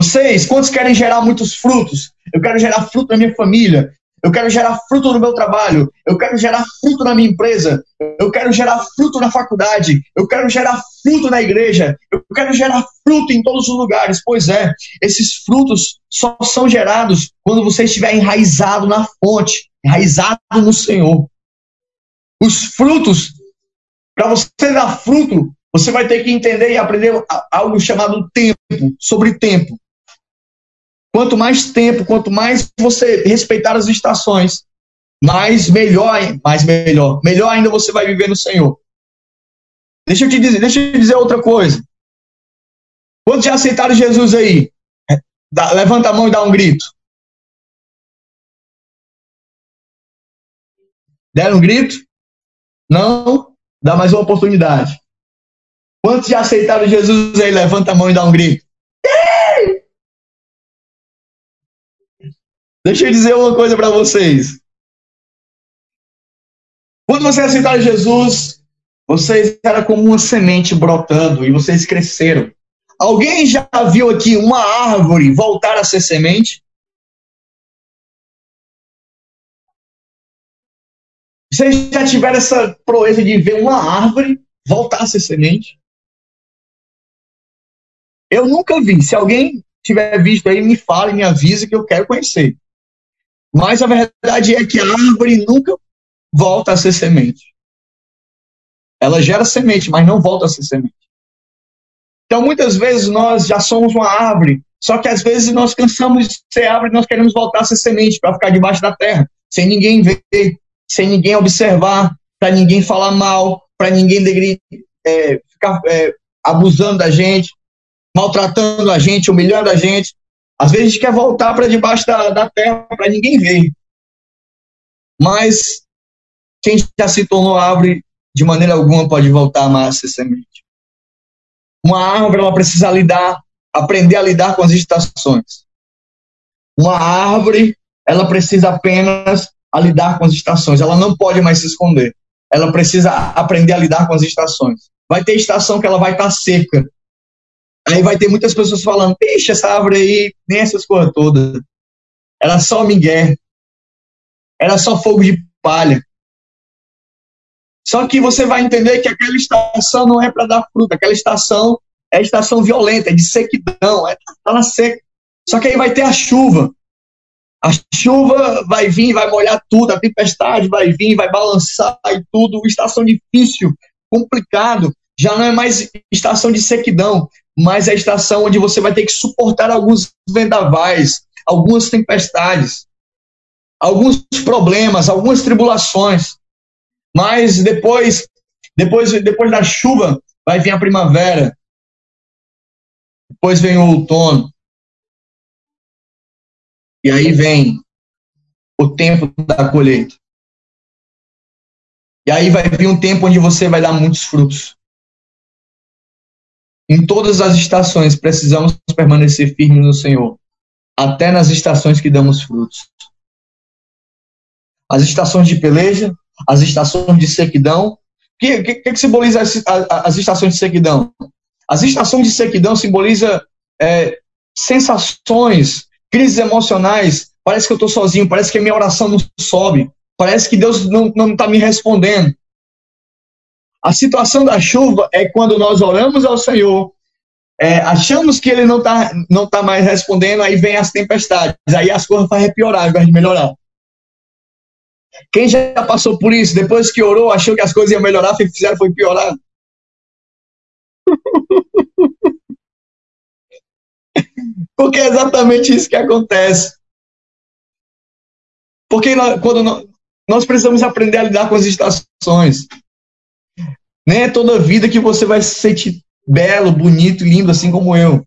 Vocês, quantos querem gerar muitos frutos? Eu quero gerar fruto na minha família. Eu quero gerar fruto no meu trabalho. Eu quero gerar fruto na minha empresa. Eu quero gerar fruto na faculdade. Eu quero gerar fruto na igreja. Eu quero gerar fruto em todos os lugares. Pois é, esses frutos só são gerados quando você estiver enraizado na fonte, enraizado no Senhor. Os frutos, para você dar fruto, você vai ter que entender e aprender algo chamado tempo, sobre tempo. Quanto mais tempo, quanto mais você respeitar as estações, mais melhor, mais melhor, melhor ainda você vai viver no Senhor. Deixa eu te dizer, deixa eu te dizer outra coisa. Quantos já aceitaram Jesus aí? Dá, levanta a mão e dá um grito. Deram um grito? Não? Dá mais uma oportunidade. Quantos já aceitaram Jesus aí? Levanta a mão e dá um grito. Deixa eu dizer uma coisa para vocês. Quando vocês aceitaram Jesus, vocês eram como uma semente brotando e vocês cresceram. Alguém já viu aqui uma árvore voltar a ser semente? Vocês já tiveram essa proeza de ver uma árvore voltar a ser semente? Eu nunca vi. Se alguém tiver visto aí, me fale, me avise que eu quero conhecer. Mas a verdade é que a árvore nunca volta a ser semente. Ela gera semente, mas não volta a ser semente. Então, muitas vezes nós já somos uma árvore, só que às vezes nós cansamos de ser árvore e nós queremos voltar a ser semente para ficar debaixo da terra, sem ninguém ver, sem ninguém observar, para ninguém falar mal, para ninguém é, ficar é, abusando da gente, maltratando a gente, humilhando a gente. Às vezes a gente quer voltar para debaixo da, da terra para ninguém ver. Mas quem já se tornou árvore, de maneira alguma pode voltar a mais ser semente. Uma árvore ela precisa lidar, aprender a lidar com as estações. Uma árvore ela precisa apenas a lidar com as estações. Ela não pode mais se esconder. Ela precisa aprender a lidar com as estações. Vai ter estação que ela vai estar seca, Aí vai ter muitas pessoas falando, deixa essa árvore aí, nem essas coisas todas. Era só migué. Era só fogo de palha. Só que você vai entender que aquela estação não é para dar fruta. Aquela estação é estação violenta, é de sequidão, é, tá na seca. Só que aí vai ter a chuva. A chuva vai vir, vai molhar tudo, a tempestade vai vir, vai balançar e tudo. Estação difícil, complicado. Já não é mais estação de sequidão, mas é a estação onde você vai ter que suportar alguns vendavais, algumas tempestades, alguns problemas, algumas tribulações. Mas depois Depois, depois da chuva, vai vir a primavera. Depois vem o outono. E aí vem o tempo da colheita. E aí vai vir um tempo onde você vai dar muitos frutos. Em todas as estações precisamos permanecer firmes no Senhor, até nas estações que damos frutos. As estações de peleja, as estações de sequidão. O que, que, que, simboliza as, as, estações de sequidão? As estações de sequidão simboliza é, sensações, crises emocionais. Parece que eu estou sozinho, parece que a minha oração não sobe, parece que Deus não está me respondendo. A situação da chuva é quando nós oramos ao Senhor, é, achamos que Ele não está não tá mais respondendo, aí vem as tempestades, aí as coisas vão piorar ao invés de melhorar. Quem já passou por isso, depois que orou, achou que as coisas iam melhorar, fizeram foi piorar. Porque é exatamente isso que acontece. Porque nós, quando nós, nós precisamos aprender a lidar com as estações. Nem é toda vida que você vai se sentir belo, bonito, lindo, assim como eu.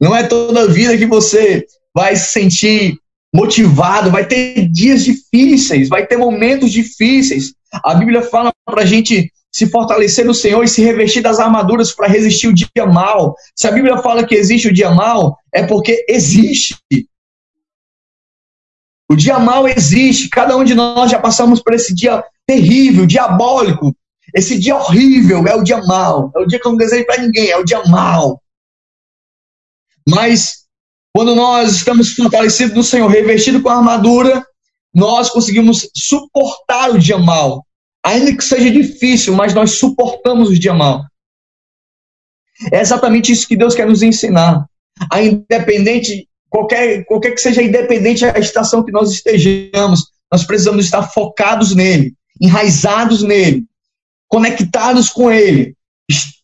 Não é toda vida que você vai se sentir motivado, vai ter dias difíceis, vai ter momentos difíceis. A Bíblia fala para a gente se fortalecer no Senhor e se revestir das armaduras para resistir o dia mal. Se a Bíblia fala que existe o dia mal, é porque existe. O dia mal existe. Cada um de nós já passamos por esse dia terrível, diabólico. Esse dia horrível é o dia mal. É o dia que eu não desejo para ninguém, é o dia mal. Mas quando nós estamos fortalecidos no Senhor, revestidos com a armadura, nós conseguimos suportar o dia mal. Ainda que seja difícil, mas nós suportamos o dia mal. É exatamente isso que Deus quer nos ensinar. A independente, qualquer, qualquer que seja independente a estação que nós estejamos, nós precisamos estar focados nele, enraizados nele, conectados com ele,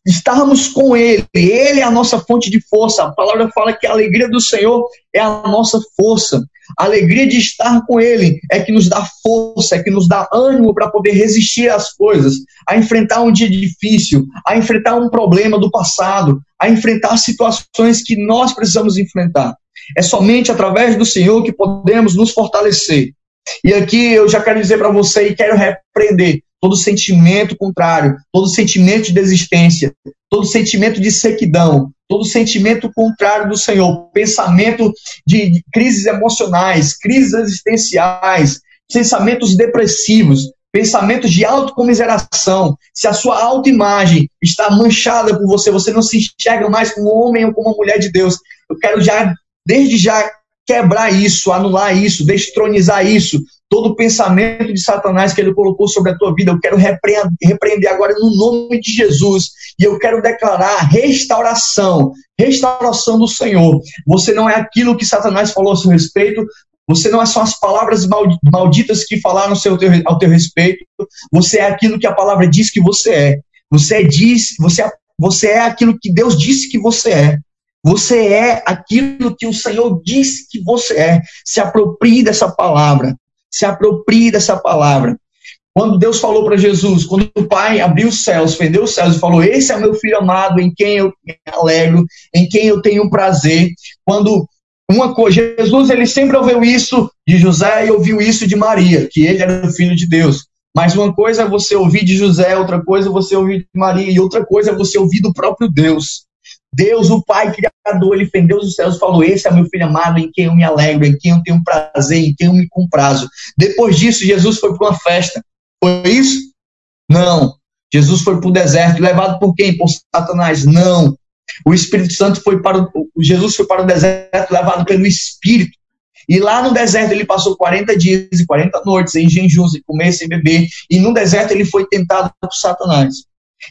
estarmos com Ele. Ele é a nossa fonte de força. A palavra fala que a alegria do Senhor é a nossa força. A alegria de estar com Ele é que nos dá força, é que nos dá ânimo para poder resistir às coisas, a enfrentar um dia difícil, a enfrentar um problema do passado, a enfrentar situações que nós precisamos enfrentar. É somente através do Senhor que podemos nos fortalecer. E aqui eu já quero dizer para você e quero repreender todo sentimento contrário, todo sentimento de desistência, todo sentimento de sequidão, todo sentimento contrário do Senhor, pensamento de, crises emocionais, crises existenciais, pensamentos depressivos, pensamentos de autocomiseração, se a sua autoimagem está manchada por você, você não se enxerga mais como um homem ou como uma mulher de Deus, eu quero já, desde já, quebrar isso, anular isso, destronizar isso, todo pensamento de Satanás que ele colocou sobre a tua vida, eu quero repreender agora no nome de Jesus e eu quero declarar restauração, restauração do Senhor. Você não é aquilo que Satanás falou a seu respeito, você não é só as palavras malditas que falaram ao teu respeito, você é aquilo que a palavra diz que você é. Você é, diz, você, é, você é aquilo que Deus disse que você é. Você é aquilo que o Senhor disse que você é. Se aproprie dessa palavra se aproprie dessa palavra. Quando Deus falou para Jesus, quando o Pai abriu os céus, fendeu os céus e falou: Esse é meu filho amado, em quem eu me alegro, em quem eu tenho prazer. Quando uma coisa, Jesus ele sempre ouviu isso de José e ouviu isso de Maria, que ele era o filho de Deus. Mas uma coisa é você ouvir de José, outra coisa é você ouvir de Maria, e outra coisa é você ouvir do próprio Deus. Deus, o Pai Criador, ele fendeu os céus e falou: Esse é meu filho amado, em quem eu me alegro, em quem eu tenho prazer, em quem eu me comprazo. Depois disso, Jesus foi para uma festa. Foi isso? Não. Jesus foi para o deserto, levado por quem? Por Satanás? Não. O Espírito Santo foi para o, Jesus foi para o deserto, levado pelo Espírito. E lá no deserto ele passou 40 dias e 40 noites em jejuns, sem comer, sem beber. E no deserto ele foi tentado por Satanás.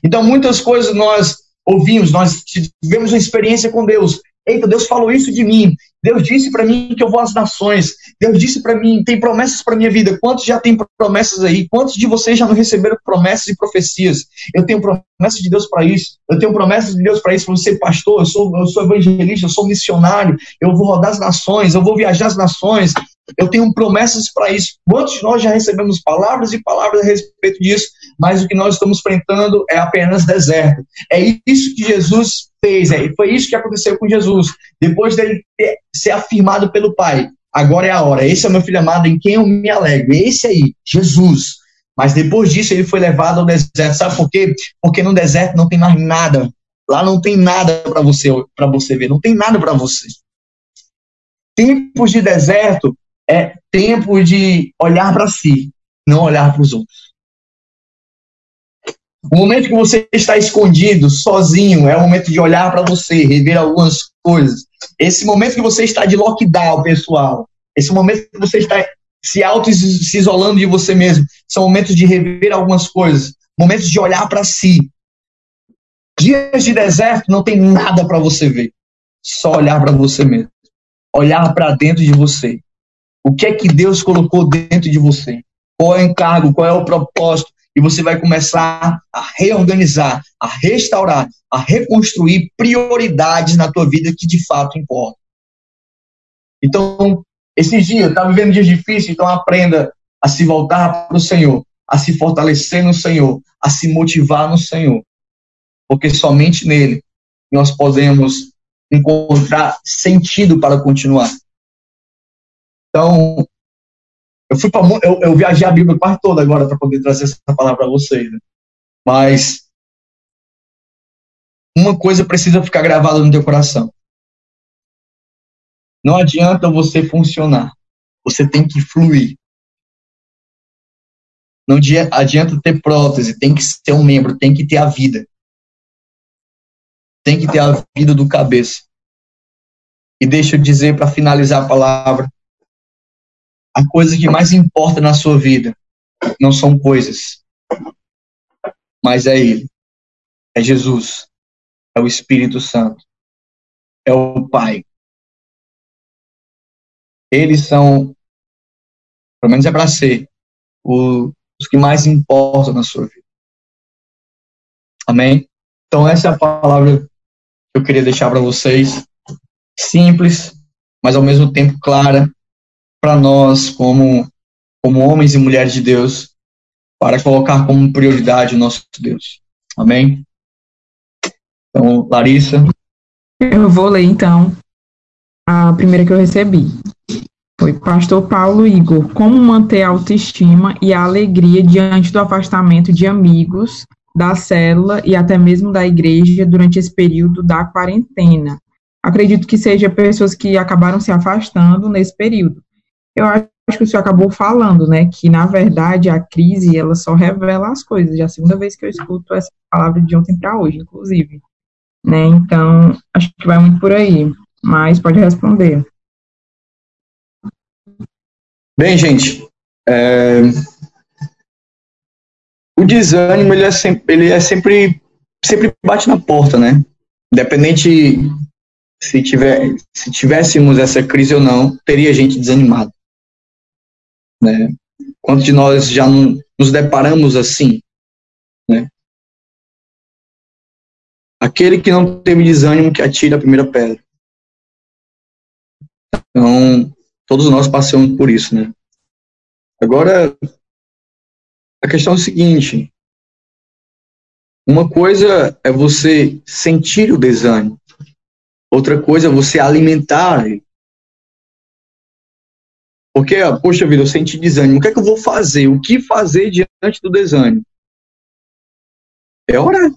Então, muitas coisas nós ouvimos, nós tivemos uma experiência com Deus. Eita, Deus falou isso de mim. Deus disse para mim que eu vou às nações. Deus disse para mim, tem promessas para minha vida. Quantos já têm promessas aí? Quantos de vocês já não receberam promessas e profecias? Eu tenho promessas de Deus para isso. Eu tenho promessas de Deus para isso. Para ser pastor, eu sou, eu sou evangelista, eu sou missionário. Eu vou rodar as nações, eu vou viajar as nações. Eu tenho promessas para isso. Quantos de nós já recebemos palavras e palavras a respeito disso, mas o que nós estamos enfrentando é apenas deserto. É isso que Jesus fez, é, foi isso que aconteceu com Jesus. Depois dele ter, ser afirmado pelo Pai, agora é a hora. Esse é o meu filho amado em quem eu me alegro. Esse aí, Jesus. Mas depois disso ele foi levado ao deserto. Sabe por quê? Porque no deserto não tem mais nada. Lá não tem nada para você para você ver, não tem nada para você. Tempos de deserto é tempo de olhar para si, não olhar para os outros. O momento que você está escondido, sozinho, é o momento de olhar para você, rever algumas coisas. Esse momento que você está de lockdown, pessoal, esse momento que você está se auto se isolando de você mesmo, são momentos de rever algumas coisas, momentos de olhar para si. Dias de deserto não tem nada para você ver, só olhar para você mesmo, olhar para dentro de você. O que é que Deus colocou dentro de você? Qual é o encargo? Qual é o propósito? E você vai começar a reorganizar, a restaurar, a reconstruir prioridades na tua vida que de fato importam. Então, esses dias, está vivendo dias difíceis, então aprenda a se voltar para o Senhor, a se fortalecer no Senhor, a se motivar no Senhor. Porque somente nele nós podemos encontrar sentido para continuar. Então, eu fui para eu, eu viajei a Bíblia quase toda agora para poder trazer essa palavra para vocês. Né? Mas uma coisa precisa ficar gravada no teu coração. Não adianta você funcionar. Você tem que fluir. Não adianta ter prótese, tem que ser um membro, tem que ter a vida. Tem que ter a vida do cabeça. E deixa eu dizer para finalizar a palavra, a coisa que mais importa na sua vida não são coisas, mas é Ele, é Jesus, é o Espírito Santo, é o Pai, eles são, pelo menos é para ser, o, os que mais importam na sua vida. Amém? Então, essa é a palavra que eu queria deixar para vocês. Simples, mas ao mesmo tempo clara para nós, como, como homens e mulheres de Deus, para colocar como prioridade o nosso Deus. Amém? Então, Larissa. Eu vou ler então a primeira que eu recebi. Foi Pastor Paulo Igor, como manter a autoestima e a alegria diante do afastamento de amigos, da célula e até mesmo da igreja durante esse período da quarentena. Acredito que seja pessoas que acabaram se afastando nesse período. Eu acho que o senhor acabou falando, né, que na verdade a crise ela só revela as coisas. Já é a segunda vez que eu escuto essa palavra de ontem para hoje, inclusive. Né? Então, acho que vai muito por aí. Mas pode responder. Bem, gente, é... o desânimo ele é sempre, ele é sempre, sempre bate na porta, né? Independente se, tiver, se tivéssemos essa crise ou não, teria gente desanimada. Né? Quantos de nós já não nos deparamos assim? Né? Aquele que não teve desânimo que atira a primeira pedra. Então, Todos nós passamos por isso, né? Agora, a questão é o seguinte: uma coisa é você sentir o desânimo, outra coisa é você alimentar ele. Porque, poxa vida, eu senti desânimo, o que é que eu vou fazer? O que fazer diante do desânimo? É orar.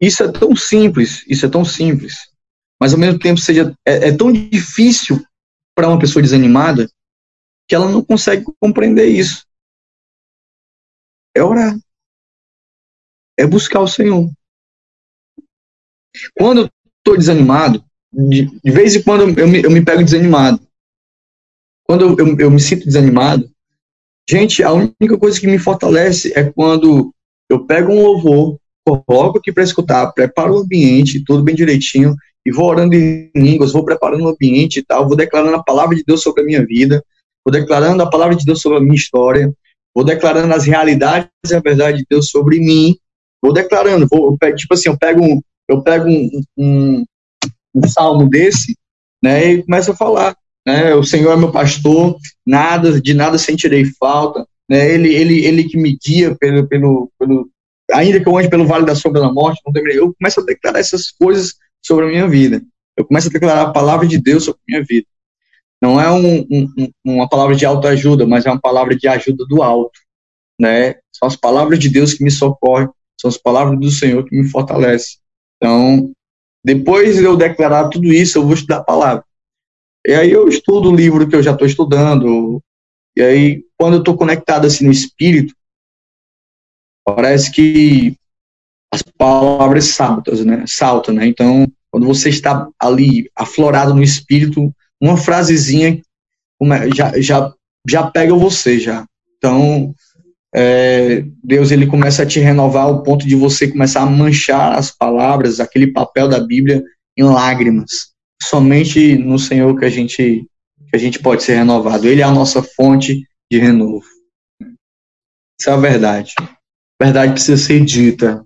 Isso é tão simples, isso é tão simples mas ao mesmo tempo seja é, é tão difícil para uma pessoa desanimada que ela não consegue compreender isso. É orar. É buscar o Senhor. Quando eu estou desanimado, de, de, vez em quando eu me, eu me pego desanimado. Quando eu, eu, eu me sinto desanimado, gente, a única coisa que me fortalece é quando eu pego um louvor, coloco aqui para escutar, preparo o ambiente, tudo bem direitinho, e vou orando em línguas, vou preparando o ambiente e tal, vou declarando a palavra de Deus sobre a minha vida, vou declarando a palavra de Deus sobre a minha história, vou declarando as realidades e a verdade de Deus sobre mim, vou declarando, vou, tipo assim, eu pego um, eu pego um, um, um salmo desse, né, e começa a falar, né, o Senhor é meu pastor, nada, de nada sentirei falta, né, ele, ele, ele que me guia pelo, pelo, pelo ainda que eu ande pelo vale da sombra da morte, não temerei. Eu começo a declarar essas coisas sobre a minha vida. Eu começo a declarar a palavra de Deus sobre a minha vida. Não é um, um, uma palavra de autoajuda, mas é uma palavra de ajuda do alto. Né? São as palavras de Deus que me socorrem, são as palavras do Senhor que me fortalecem. Então, depois de eu declarar tudo isso, eu vou estudar a palavra. E aí eu estudo o livro que eu já estou estudando. E aí, quando eu estou conectado assim no espírito, parece que as palavras saltam, né? Saltam, né? Então, quando você está ali aflorado no espírito, uma frasezinha já, já, já pega você já. Então, é, Deus ele começa a te renovar ao ponto de você começar a manchar as palavras, aquele papel da Bíblia em lágrimas. Somente no Senhor que a gente que a gente pode ser renovado. Ele é a nossa fonte de renovo. Isso é a verdade. Verdade precisa ser dita.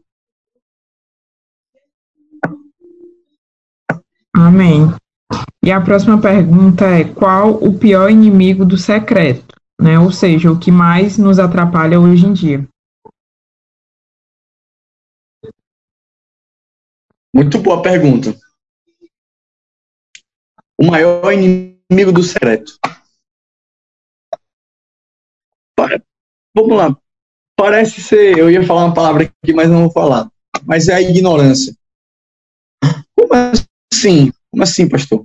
Amém. E a próxima pergunta é: qual o pior inimigo do secreto? Né? Ou seja, o que mais nos atrapalha hoje em dia. Muito boa pergunta. O maior inimigo do secreto. Vamos lá. Parece ser. Eu ia falar uma palavra aqui, mas não vou falar. Mas é a ignorância. Como assim? Como assim, pastor?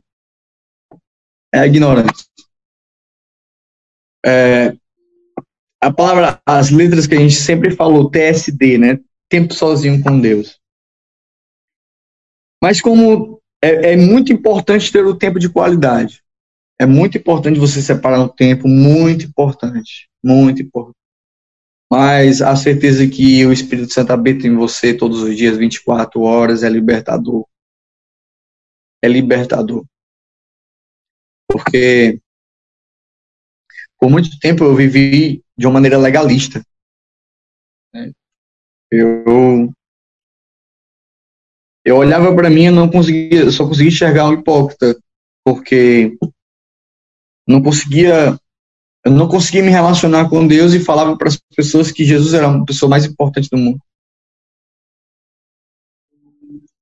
É a ignorância. É, a palavra, as letras que a gente sempre falou, TSD, né? Tempo sozinho com Deus. Mas como é, é muito importante ter o tempo de qualidade. É muito importante você separar um tempo, muito importante, muito importante. Mas a certeza que o Espírito Santo habita em você todos os dias, 24 horas, é libertador. É libertador. Porque por muito tempo eu vivi de uma maneira legalista. Né? Eu eu olhava para mim e não conseguia, só conseguia enxergar um hipócrita, porque não conseguia eu não conseguia me relacionar com Deus e falava para as pessoas que Jesus era a pessoa mais importante do mundo.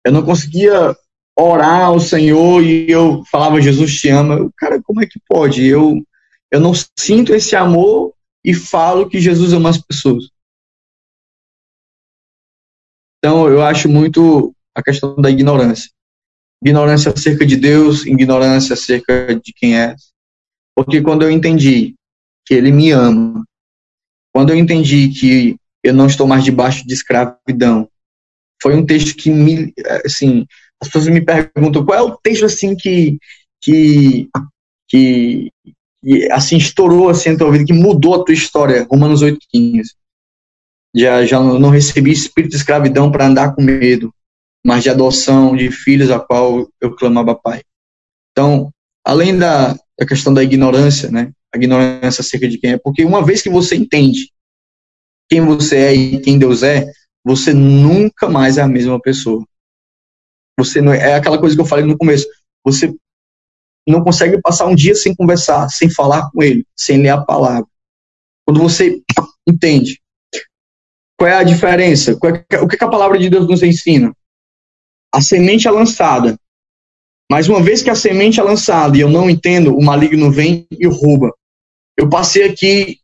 Eu não conseguia orar ao Senhor e eu falava Jesus te ama. Cara, como é que pode? Eu eu não sinto esse amor e falo que Jesus ama as pessoas. Então, eu acho muito a questão da ignorância. Ignorância acerca de Deus, ignorância acerca de quem é. Porque quando eu entendi que Ele me ama, quando eu entendi que eu não estou mais debaixo de escravidão, foi um texto que me, assim, as pessoas me perguntam qual é o texto assim que que que e assim estourou assim tua vida, que mudou a tua história, Romanos 8,15. Já, já não recebi espírito de escravidão para andar com medo, mas de adoção de filhos a qual eu clamava pai. Então, além da, da questão da ignorância, né, a ignorância acerca de quem é, porque uma vez que você entende quem você é e quem Deus é, você nunca mais é a mesma pessoa. Você não é, é aquela coisa que eu falei no começo. Você não consegue passar um dia sem conversar, sem falar com ele, sem ler a palavra. Quando você entende qual é a diferença, é, o que a palavra de Deus nos ensina? A semente é lançada. Mas uma vez que a semente é lançada e eu não entendo, o maligno vem e rouba. Eu passei aqui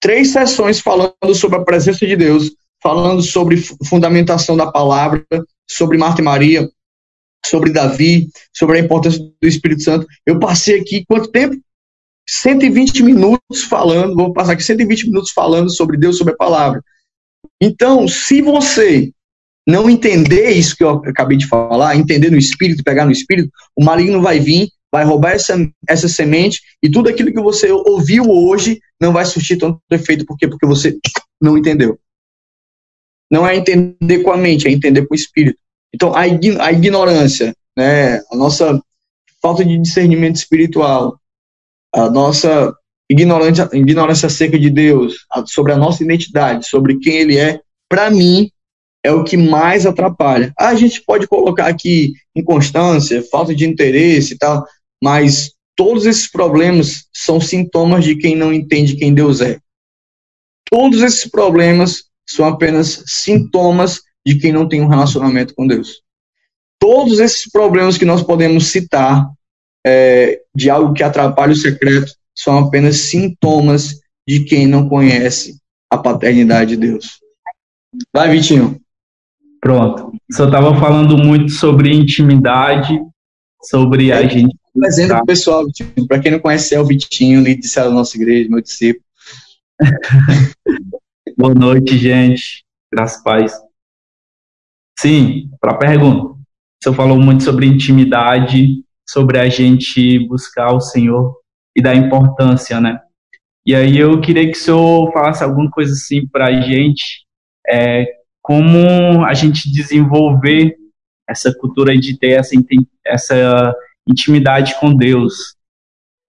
três sessões falando sobre a presença de Deus, falando sobre fundamentação da palavra, sobre Marta e Maria, sobre Davi, sobre a importância do Espírito Santo. Eu passei aqui quanto tempo? 120 minutos falando, vou passar aqui 120 minutos falando sobre Deus, sobre a palavra. Então, se você não entender isso que eu acabei de falar, entender no espírito, pegar no espírito, o maligno vai vir, vai roubar essa, essa semente e tudo aquilo que você ouviu hoje não vai surtir tanto efeito. Por quê? Porque você não entendeu. Não é entender com a mente, é entender com o espírito. Então, a, a ignorância, né, a nossa falta de discernimento espiritual, a nossa ignorância, ignorância acerca de Deus, sobre a nossa identidade, sobre quem Ele é, para mim, é o que mais atrapalha. A gente pode colocar aqui inconstância, falta de interesse e tal, mas todos esses problemas são sintomas de quem não entende quem Deus é. Todos esses problemas são apenas sintomas de quem não tem um relacionamento com Deus. Todos esses problemas que nós podemos citar é, de algo que atrapalha o secreto são apenas sintomas de quem não conhece a paternidade de Deus. Vai, Vitinho. Pronto. Só estava falando muito sobre intimidade, sobre a é, gente. Apresenta tá. pessoal, para quem não conhece, é o Vitinho, líder de da nossa igreja, meu discípulo. Boa noite, gente. Graças a paz. Sim, para a pergunta. O senhor falou muito sobre intimidade, sobre a gente buscar o Senhor e da importância, né? E aí eu queria que o senhor falasse alguma coisa assim para a gente, é, como a gente desenvolver essa cultura de ter essa, essa intimidade com Deus,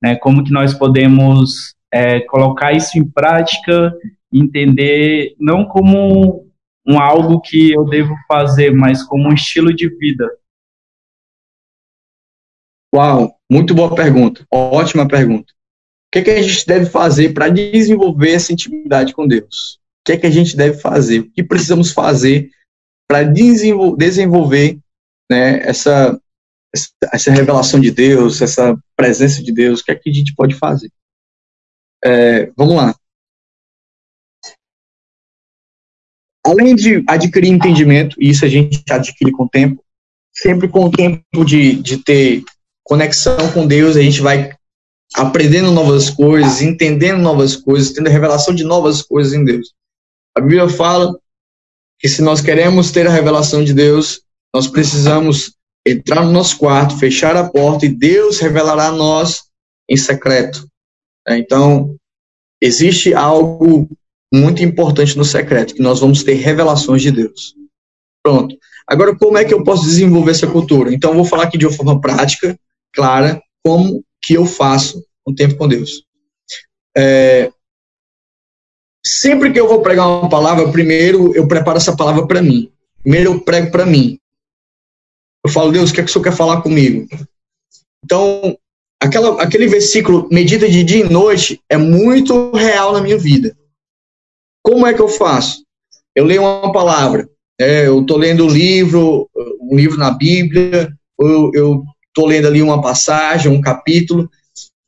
né? Como que nós podemos é, colocar isso em prática, entender não como um algo que eu devo fazer, mas como um estilo de vida. Uau, muito boa pergunta, ótima pergunta. O que, é que a gente deve fazer para desenvolver essa intimidade com Deus? O que é que a gente deve fazer? O que precisamos fazer para desenvolver né, essa, essa revelação de Deus, essa presença de Deus? O que é que a gente pode fazer? É, vamos lá. Além de adquirir entendimento, e isso a gente adquire com o tempo, sempre com o tempo de, de ter conexão com Deus, a gente vai aprendendo novas coisas, entendendo novas coisas, tendo a revelação de novas coisas em Deus. A Bíblia fala que se nós queremos ter a revelação de Deus, nós precisamos entrar no nosso quarto, fechar a porta e Deus revelará a nós em secreto. Então, existe algo muito importante no secreto, que nós vamos ter revelações de Deus. Pronto. Agora, como é que eu posso desenvolver essa cultura? Então, eu vou falar aqui de uma forma prática, clara, como que eu faço um tempo com Deus. É, sempre que eu vou pregar uma palavra, primeiro eu preparo essa palavra para mim. Primeiro eu prego para mim. Eu falo, Deus, o que é que o Senhor quer falar comigo? Então, aquela, aquele versículo, medita de dia e noite, é muito real na minha vida. Como é que eu faço? Eu leio uma palavra, é, eu estou lendo um livro, um livro na Bíblia, eu estou lendo ali uma passagem, um capítulo,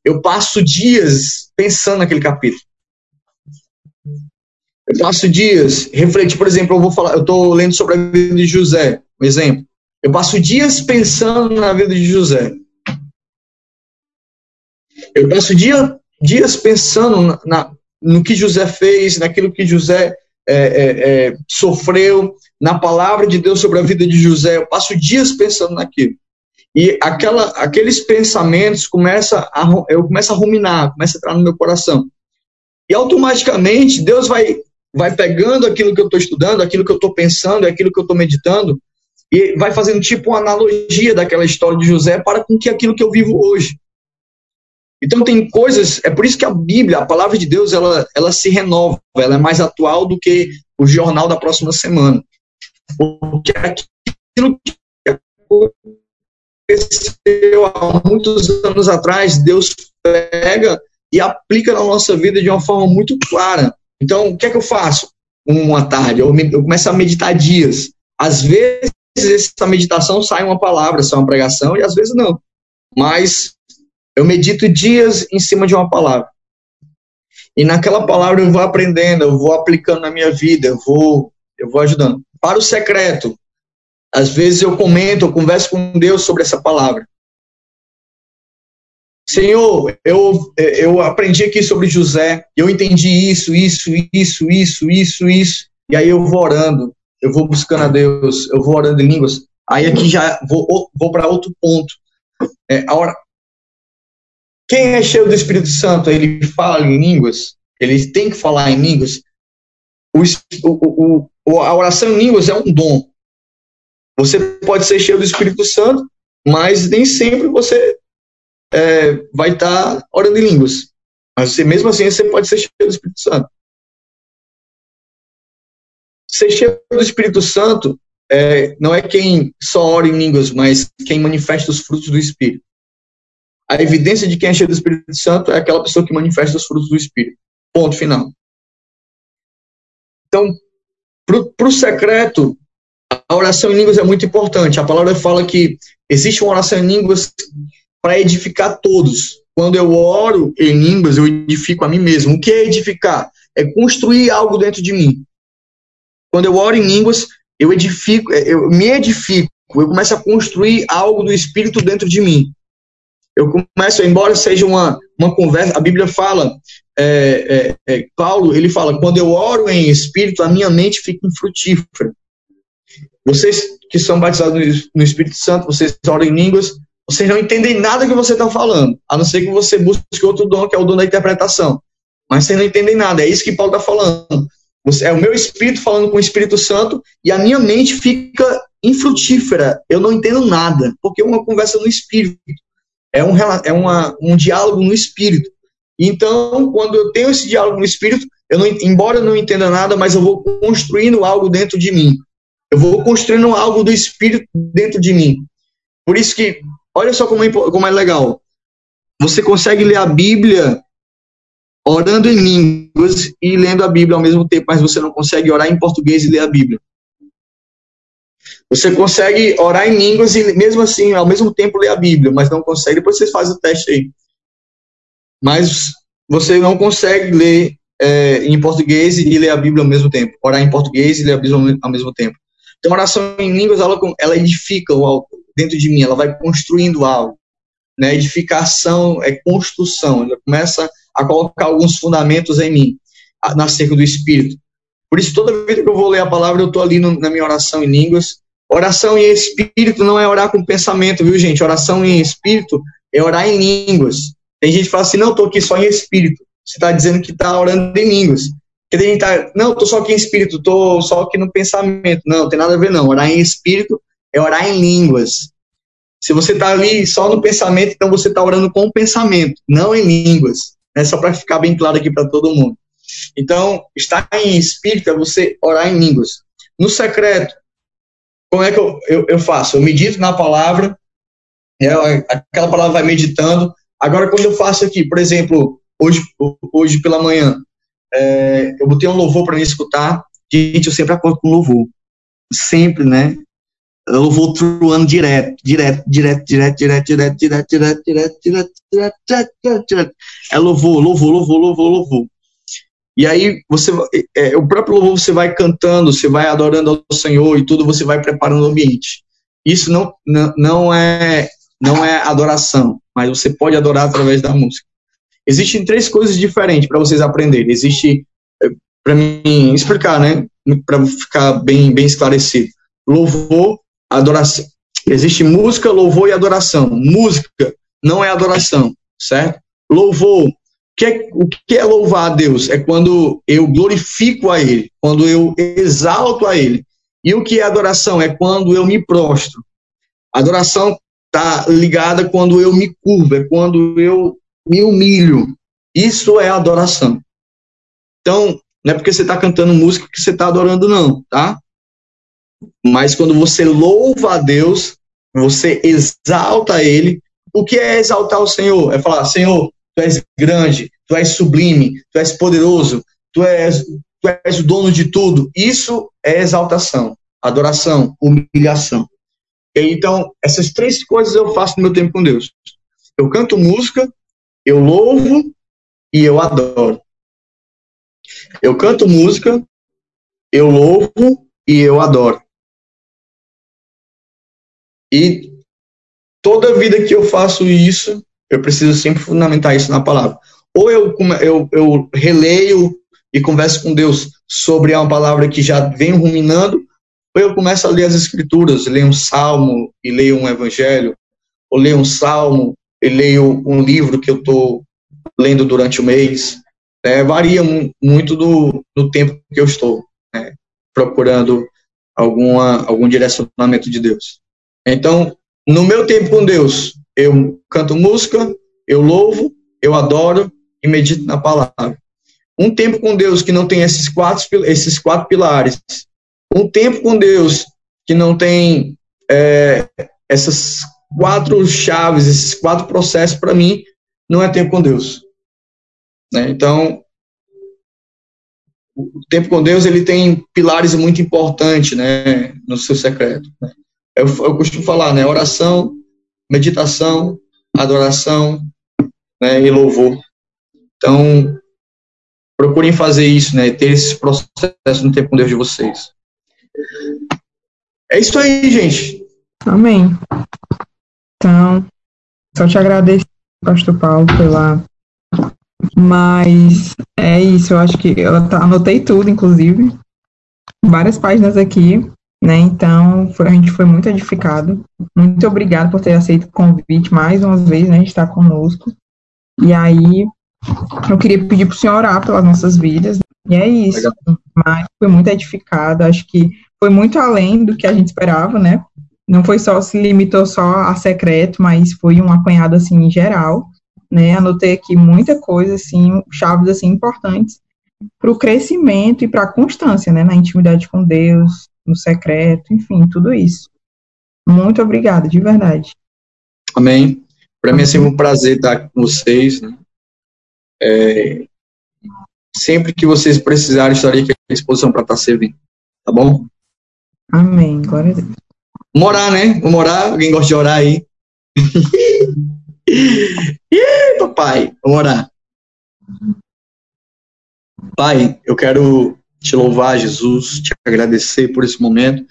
eu passo dias pensando naquele capítulo. Eu passo dias refletindo, por exemplo, eu vou falar, eu estou lendo sobre a vida de José, um exemplo. Eu passo dias pensando na vida de José. Eu passo dia, dias pensando na, na, no que José fez, naquilo que José é, é, é, sofreu, na palavra de Deus sobre a vida de José. Eu passo dias pensando naquilo. E aquela, aqueles pensamentos começa a, eu começo a ruminar, começa a entrar no meu coração. E automaticamente Deus vai, vai pegando aquilo que eu estou estudando, aquilo que eu estou pensando, aquilo que eu estou meditando, e vai fazendo tipo uma analogia daquela história de José para com que aquilo que eu vivo hoje. Então tem coisas, é por isso que a Bíblia, a palavra de Deus, ela, ela se renova, ela é mais atual do que o jornal da próxima semana. Porque aquilo que aconteceu há muitos anos atrás, Deus pega e aplica na nossa vida de uma forma muito clara. Então, o que é que eu faço uma tarde? Eu, me, eu começo a meditar dias. Às vezes, essa meditação sai uma palavra, sai uma pregação, e às vezes não. Mas eu medito dias em cima de uma palavra. E naquela palavra eu vou aprendendo, eu vou aplicando na minha vida, eu vou, eu vou ajudando. Para o secreto, às vezes eu comento, eu converso com Deus sobre essa palavra. Senhor, eu, eu aprendi aqui sobre José, eu entendi isso, isso, isso, isso, isso, isso, e aí eu vou orando, eu vou buscando a Deus, eu vou orando em línguas. Aí aqui já vou, vou para outro ponto. É, a quem é cheio do Espírito Santo, ele fala em línguas, ele tem que falar em línguas. O, o, o, a oração em línguas é um dom. Você pode ser cheio do Espírito Santo, mas nem sempre você é, vai estar tá orando em línguas. Mas você, mesmo assim, você pode ser cheio do Espírito Santo. ser cheio do Espírito Santo é, não é quem só ora em línguas, mas quem manifesta os frutos do Espírito. A evidência de quem é cheio do Espírito Santo é aquela pessoa que manifesta os frutos do Espírito. Ponto final. Então, para o secreto, a oração em línguas é muito importante. A palavra fala que existe uma oração em línguas para edificar todos. Quando eu oro em línguas, eu edifico a mim mesmo. O que é edificar? É construir algo dentro de mim. Quando eu oro em línguas, eu edifico, eu me edifico, eu começo a construir algo do Espírito dentro de mim. Eu começo, embora seja uma, uma conversa, a Bíblia fala, é, é, é, Paulo, ele fala, quando eu oro em Espírito, a minha mente fica infrutífera. Vocês que são batizados no, Espírito Santo, vocês oram em línguas, vocês não entendem nada que você está falando, a não ser que você busque outro dom, que é o dom da interpretação. Mas vocês não entendem nada, é isso que Paulo está falando. Você, é o meu espírito falando com o Espírito Santo e a minha mente fica infrutífera. Eu não entendo nada, porque é uma conversa no espírito. É um, é uma, um diálogo no espírito. Então, quando eu tenho esse diálogo no espírito, eu não, embora eu não entenda nada, mas eu vou construindo algo dentro de mim. Eu vou construindo algo do espírito dentro de mim. Por isso que, olha só como é, como é legal. Você consegue ler a Bíblia orando em línguas e lendo a Bíblia ao mesmo tempo, mas você não consegue orar em português e ler a Bíblia. Você consegue orar em línguas e mesmo assim, ao mesmo tempo, ler a Bíblia, mas não consegue. Depois vocês fazem o teste aí. Mas você não consegue ler é, em português e ler a Bíblia ao mesmo tempo. Orar em português e ler a Bíblia ao mesmo tempo. Então, oração em línguas, ela, ela edifica algo dentro de mim, ela vai construindo algo. Né? Edificação é construção, ela começa a colocar alguns fundamentos em mim, na cerca do Espírito. Por isso, toda vez que eu vou ler a palavra, eu estou ali no, na minha oração em línguas. Oração em espírito não é orar com pensamento, viu, gente? Oração em espírito é orar em línguas. Tem gente que fala assim, não, estou aqui só em espírito. Você está dizendo que está orando em línguas. Tem gente tá, não, estou só aqui em espírito, estou só aqui no pensamento. Não, tem nada a ver, não. Orar em espírito é orar em línguas. Se você está ali só no pensamento, então você está orando com o pensamento, não em línguas né, só para ficar bem claro aqui para todo mundo. Então, estar em espírito é você orar em línguas. No secreto, como é que eu, eu, eu faço? Eu medito na palavra, é, aquela palavra vai meditando. Agora, quando eu faço aqui, por exemplo, hoje, hoje pela manhã, é, eu botei um louvor para me escutar. Gente, eu sempre acordo com louvor. Sempre, né? eu vou truando direto, direto, direto, direto, direto, direto, direto, direto, direto, direto, direto, direto, direto. É louvor, louvor, louvor, louvor, louvor. E aí você, é, o próprio louvor você vai cantando, você vai adorando ao Senhor e tudo, você vai preparando o ambiente. Isso não, não, não é não é adoração, mas você pode adorar através da música. Existem três coisas diferentes para vocês aprenderem. Existe para mim explicar, né, para ficar bem bem esclarecido. Louvor adoração. Existe música, louvor e adoração. Música não é adoração, certo? Louvor. Que, é, o que é louvar a Deus? É quando eu glorifico a Ele, quando eu exalto a Ele. E o que é adoração? É quando eu me prostro. Adoração está ligada quando eu me curvo, é quando eu me humilho. Isso é adoração. Então, não é porque você está cantando música que você está adorando, não, tá? Mas quando você louva a Deus, você exalta Ele. O que é exaltar o Senhor? É falar: Senhor, tu és grande, tu és sublime, tu és poderoso, tu és, tu és o dono de tudo. Isso é exaltação, adoração, humilhação. Então, essas três coisas eu faço no meu tempo com Deus. Eu canto música, eu louvo e eu adoro. Eu canto música, eu louvo e eu adoro. E toda vida que eu faço isso, eu preciso sempre fundamentar isso na palavra. Ou eu, eu, eu releio e converso com Deus sobre uma palavra que já vem ruminando, ou eu começo a ler as escrituras, leio um salmo e leio um evangelho, ou leio um salmo e leio um livro que eu estou lendo durante o mês. É, varia muito do, do tempo que eu estou né, procurando alguma, algum direcionamento de Deus. Então, no meu tempo com Deus, eu canto música, eu louvo, eu adoro e medito na palavra. Um tempo com Deus que não tem esses quatro, esses quatro pilares, Um tempo com Deus que não tem é, essas quatro chaves, esses quatro processos, para mim, não é tempo com Deus. Né? Então, o tempo com Deus ele tem pilares muito importantes né, no seu secreto. Né? Eu, eu costumo falar, né, oração, meditação, adoração né, e louvor. Então, procurem fazer isso, né, ter esse processo no tempo com Deus de vocês. É isso aí, gente. Amém. Então, só te agradecer, Pastor Paulo, pela. Mas é isso, eu acho que eu anotei tudo, inclusive. Várias páginas aqui, né? Então, foi, a gente foi muito edificado. Muito obrigado por ter aceito o convite mais uma vez, né? Gente está conosco. E aí, eu queria pedir para o senhor orar pelas nossas vidas. E é isso. Legal. Mas foi muito edificado. Acho que foi muito além do que a gente esperava, né? Não foi só, se limitou só a secreto, mas foi um apanhado, assim, em geral, né? Anotei aqui muita coisa, assim, chaves, assim, importantes para o crescimento e para a constância, né? Na intimidade com Deus, no secreto, enfim, tudo isso. Muito obrigada, de verdade. Amém. Para mim é sempre um prazer estar com vocês, né? É, sempre que vocês precisarem, estarei aqui à disposição para estar servindo. Tá bom? Amém. Glória a Deus. Vamos orar, né? Vamos orar. Alguém gosta de orar aí? Ih, papai, vamos orar. Pai, eu quero te louvar, Jesus, te agradecer por esse momento,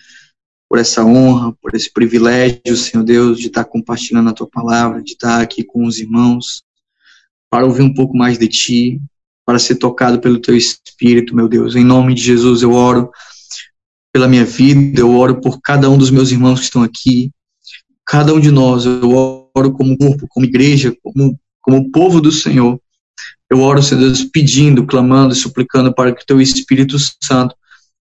por essa honra, por esse privilégio, Senhor Deus, de estar compartilhando a tua palavra, de estar aqui com os irmãos, para ouvir um pouco mais de ti, para ser tocado pelo teu espírito, meu Deus. Em nome de Jesus eu oro pela minha vida, eu oro por cada um dos meus irmãos que estão aqui, cada um de nós, eu oro como corpo, como igreja, como, como povo do Senhor. Eu oro, Senhor Deus, pedindo, clamando e suplicando para que o teu Espírito Santo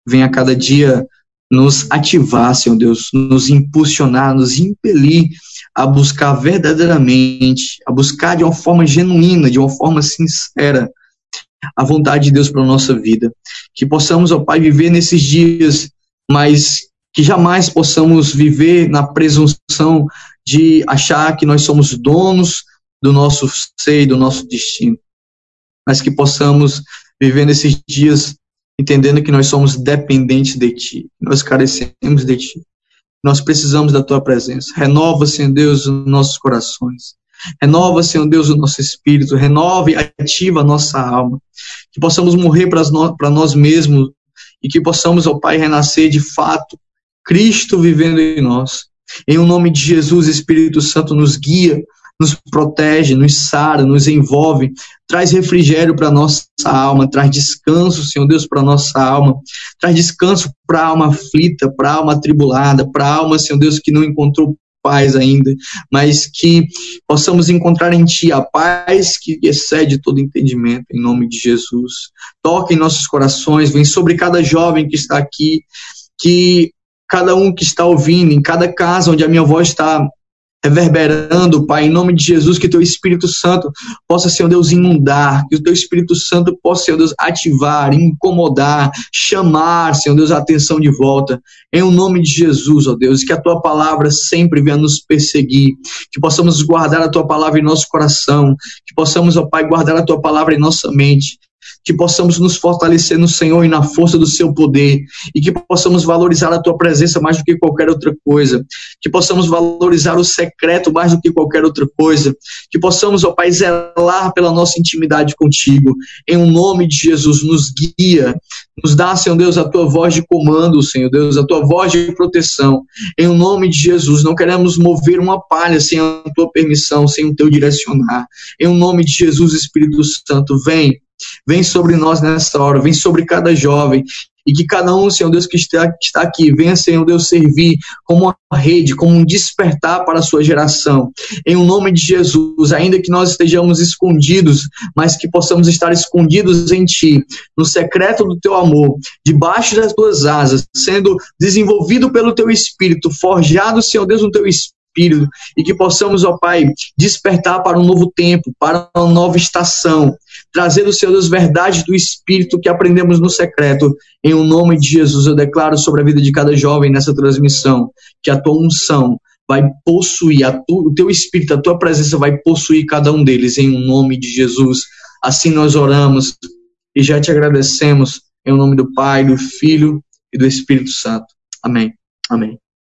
venha a cada dia nos ativar, Senhor Deus, nos impulsionar, nos impelir a buscar verdadeiramente, a buscar de uma forma genuína, de uma forma sincera, a vontade de Deus para a nossa vida. Que possamos, ó Pai, viver nesses dias mas que jamais possamos viver na presunção de achar que nós somos donos do nosso ser e do nosso destino, mas que possamos viver nesses dias entendendo que nós somos dependentes de Ti, nós carecemos de Ti, nós precisamos da Tua presença. Renova, Senhor Deus, os nossos corações. Renova, Senhor Deus, o nosso espírito. Renova e ativa a nossa alma. Que possamos morrer para nós mesmos e que possamos, ó Pai, renascer de fato, Cristo vivendo em nós. Em o nome de Jesus, Espírito Santo nos guia, nos protege, nos sara, nos envolve, traz refrigério para nossa alma, traz descanso, Senhor Deus, para nossa alma, traz descanso para a alma aflita, para a alma atribulada, para a alma, Senhor Deus, que não encontrou paz ainda, mas que possamos encontrar em Ti a paz que excede todo entendimento, em nome de Jesus. Toque em nossos corações, vem sobre cada jovem que está aqui, que cada um que está ouvindo, em cada casa onde a minha voz está reverberando, Pai, em nome de Jesus, que teu Espírito Santo possa, Senhor Deus, inundar, que o teu Espírito Santo possa, Senhor Deus, ativar, incomodar, chamar, Senhor Deus, a atenção de volta, em o nome de Jesus, ó Deus, que a tua palavra sempre venha nos perseguir, que possamos guardar a tua palavra em nosso coração, que possamos, ó Pai, guardar a tua palavra em nossa mente, que possamos nos fortalecer no Senhor e na força do seu poder, e que possamos valorizar a tua presença mais do que qualquer outra coisa, que possamos valorizar o secreto mais do que qualquer outra coisa, que possamos, ó Pai, zelar pela nossa intimidade contigo, em um nome de Jesus, nos guia, nos dá, Senhor Deus, a tua voz de comando, Senhor Deus, a tua voz de proteção, em um nome de Jesus, não queremos mover uma palha sem a tua permissão, sem o teu direcionar, em um nome de Jesus, Espírito Santo, vem, Vem sobre nós nessa hora, vem sobre cada jovem. E que cada um, Senhor Deus, que está, aqui, venha, Senhor Deus, servir como uma rede, como um despertar para a sua geração. Em o nome de Jesus, ainda que nós estejamos escondidos, mas que possamos estar escondidos em Ti, no secreto do Teu amor, debaixo das Tuas asas, sendo desenvolvido pelo Teu Espírito, forjado, Senhor Deus, no Teu Espírito Espírito e que possamos, ó Pai, despertar para um novo tempo, para uma nova estação, trazendo, Senhor Deus, verdades do Espírito que aprendemos no secreto. Em o nome de Jesus, eu declaro sobre a vida de cada jovem nessa transmissão que a tua unção vai possuir, tu, o teu Espírito, a tua presença vai possuir cada um deles, em o nome de Jesus. Assim nós oramos e já te agradecemos, em nome do Pai, do Filho e do Espírito Santo. Amém. Amém.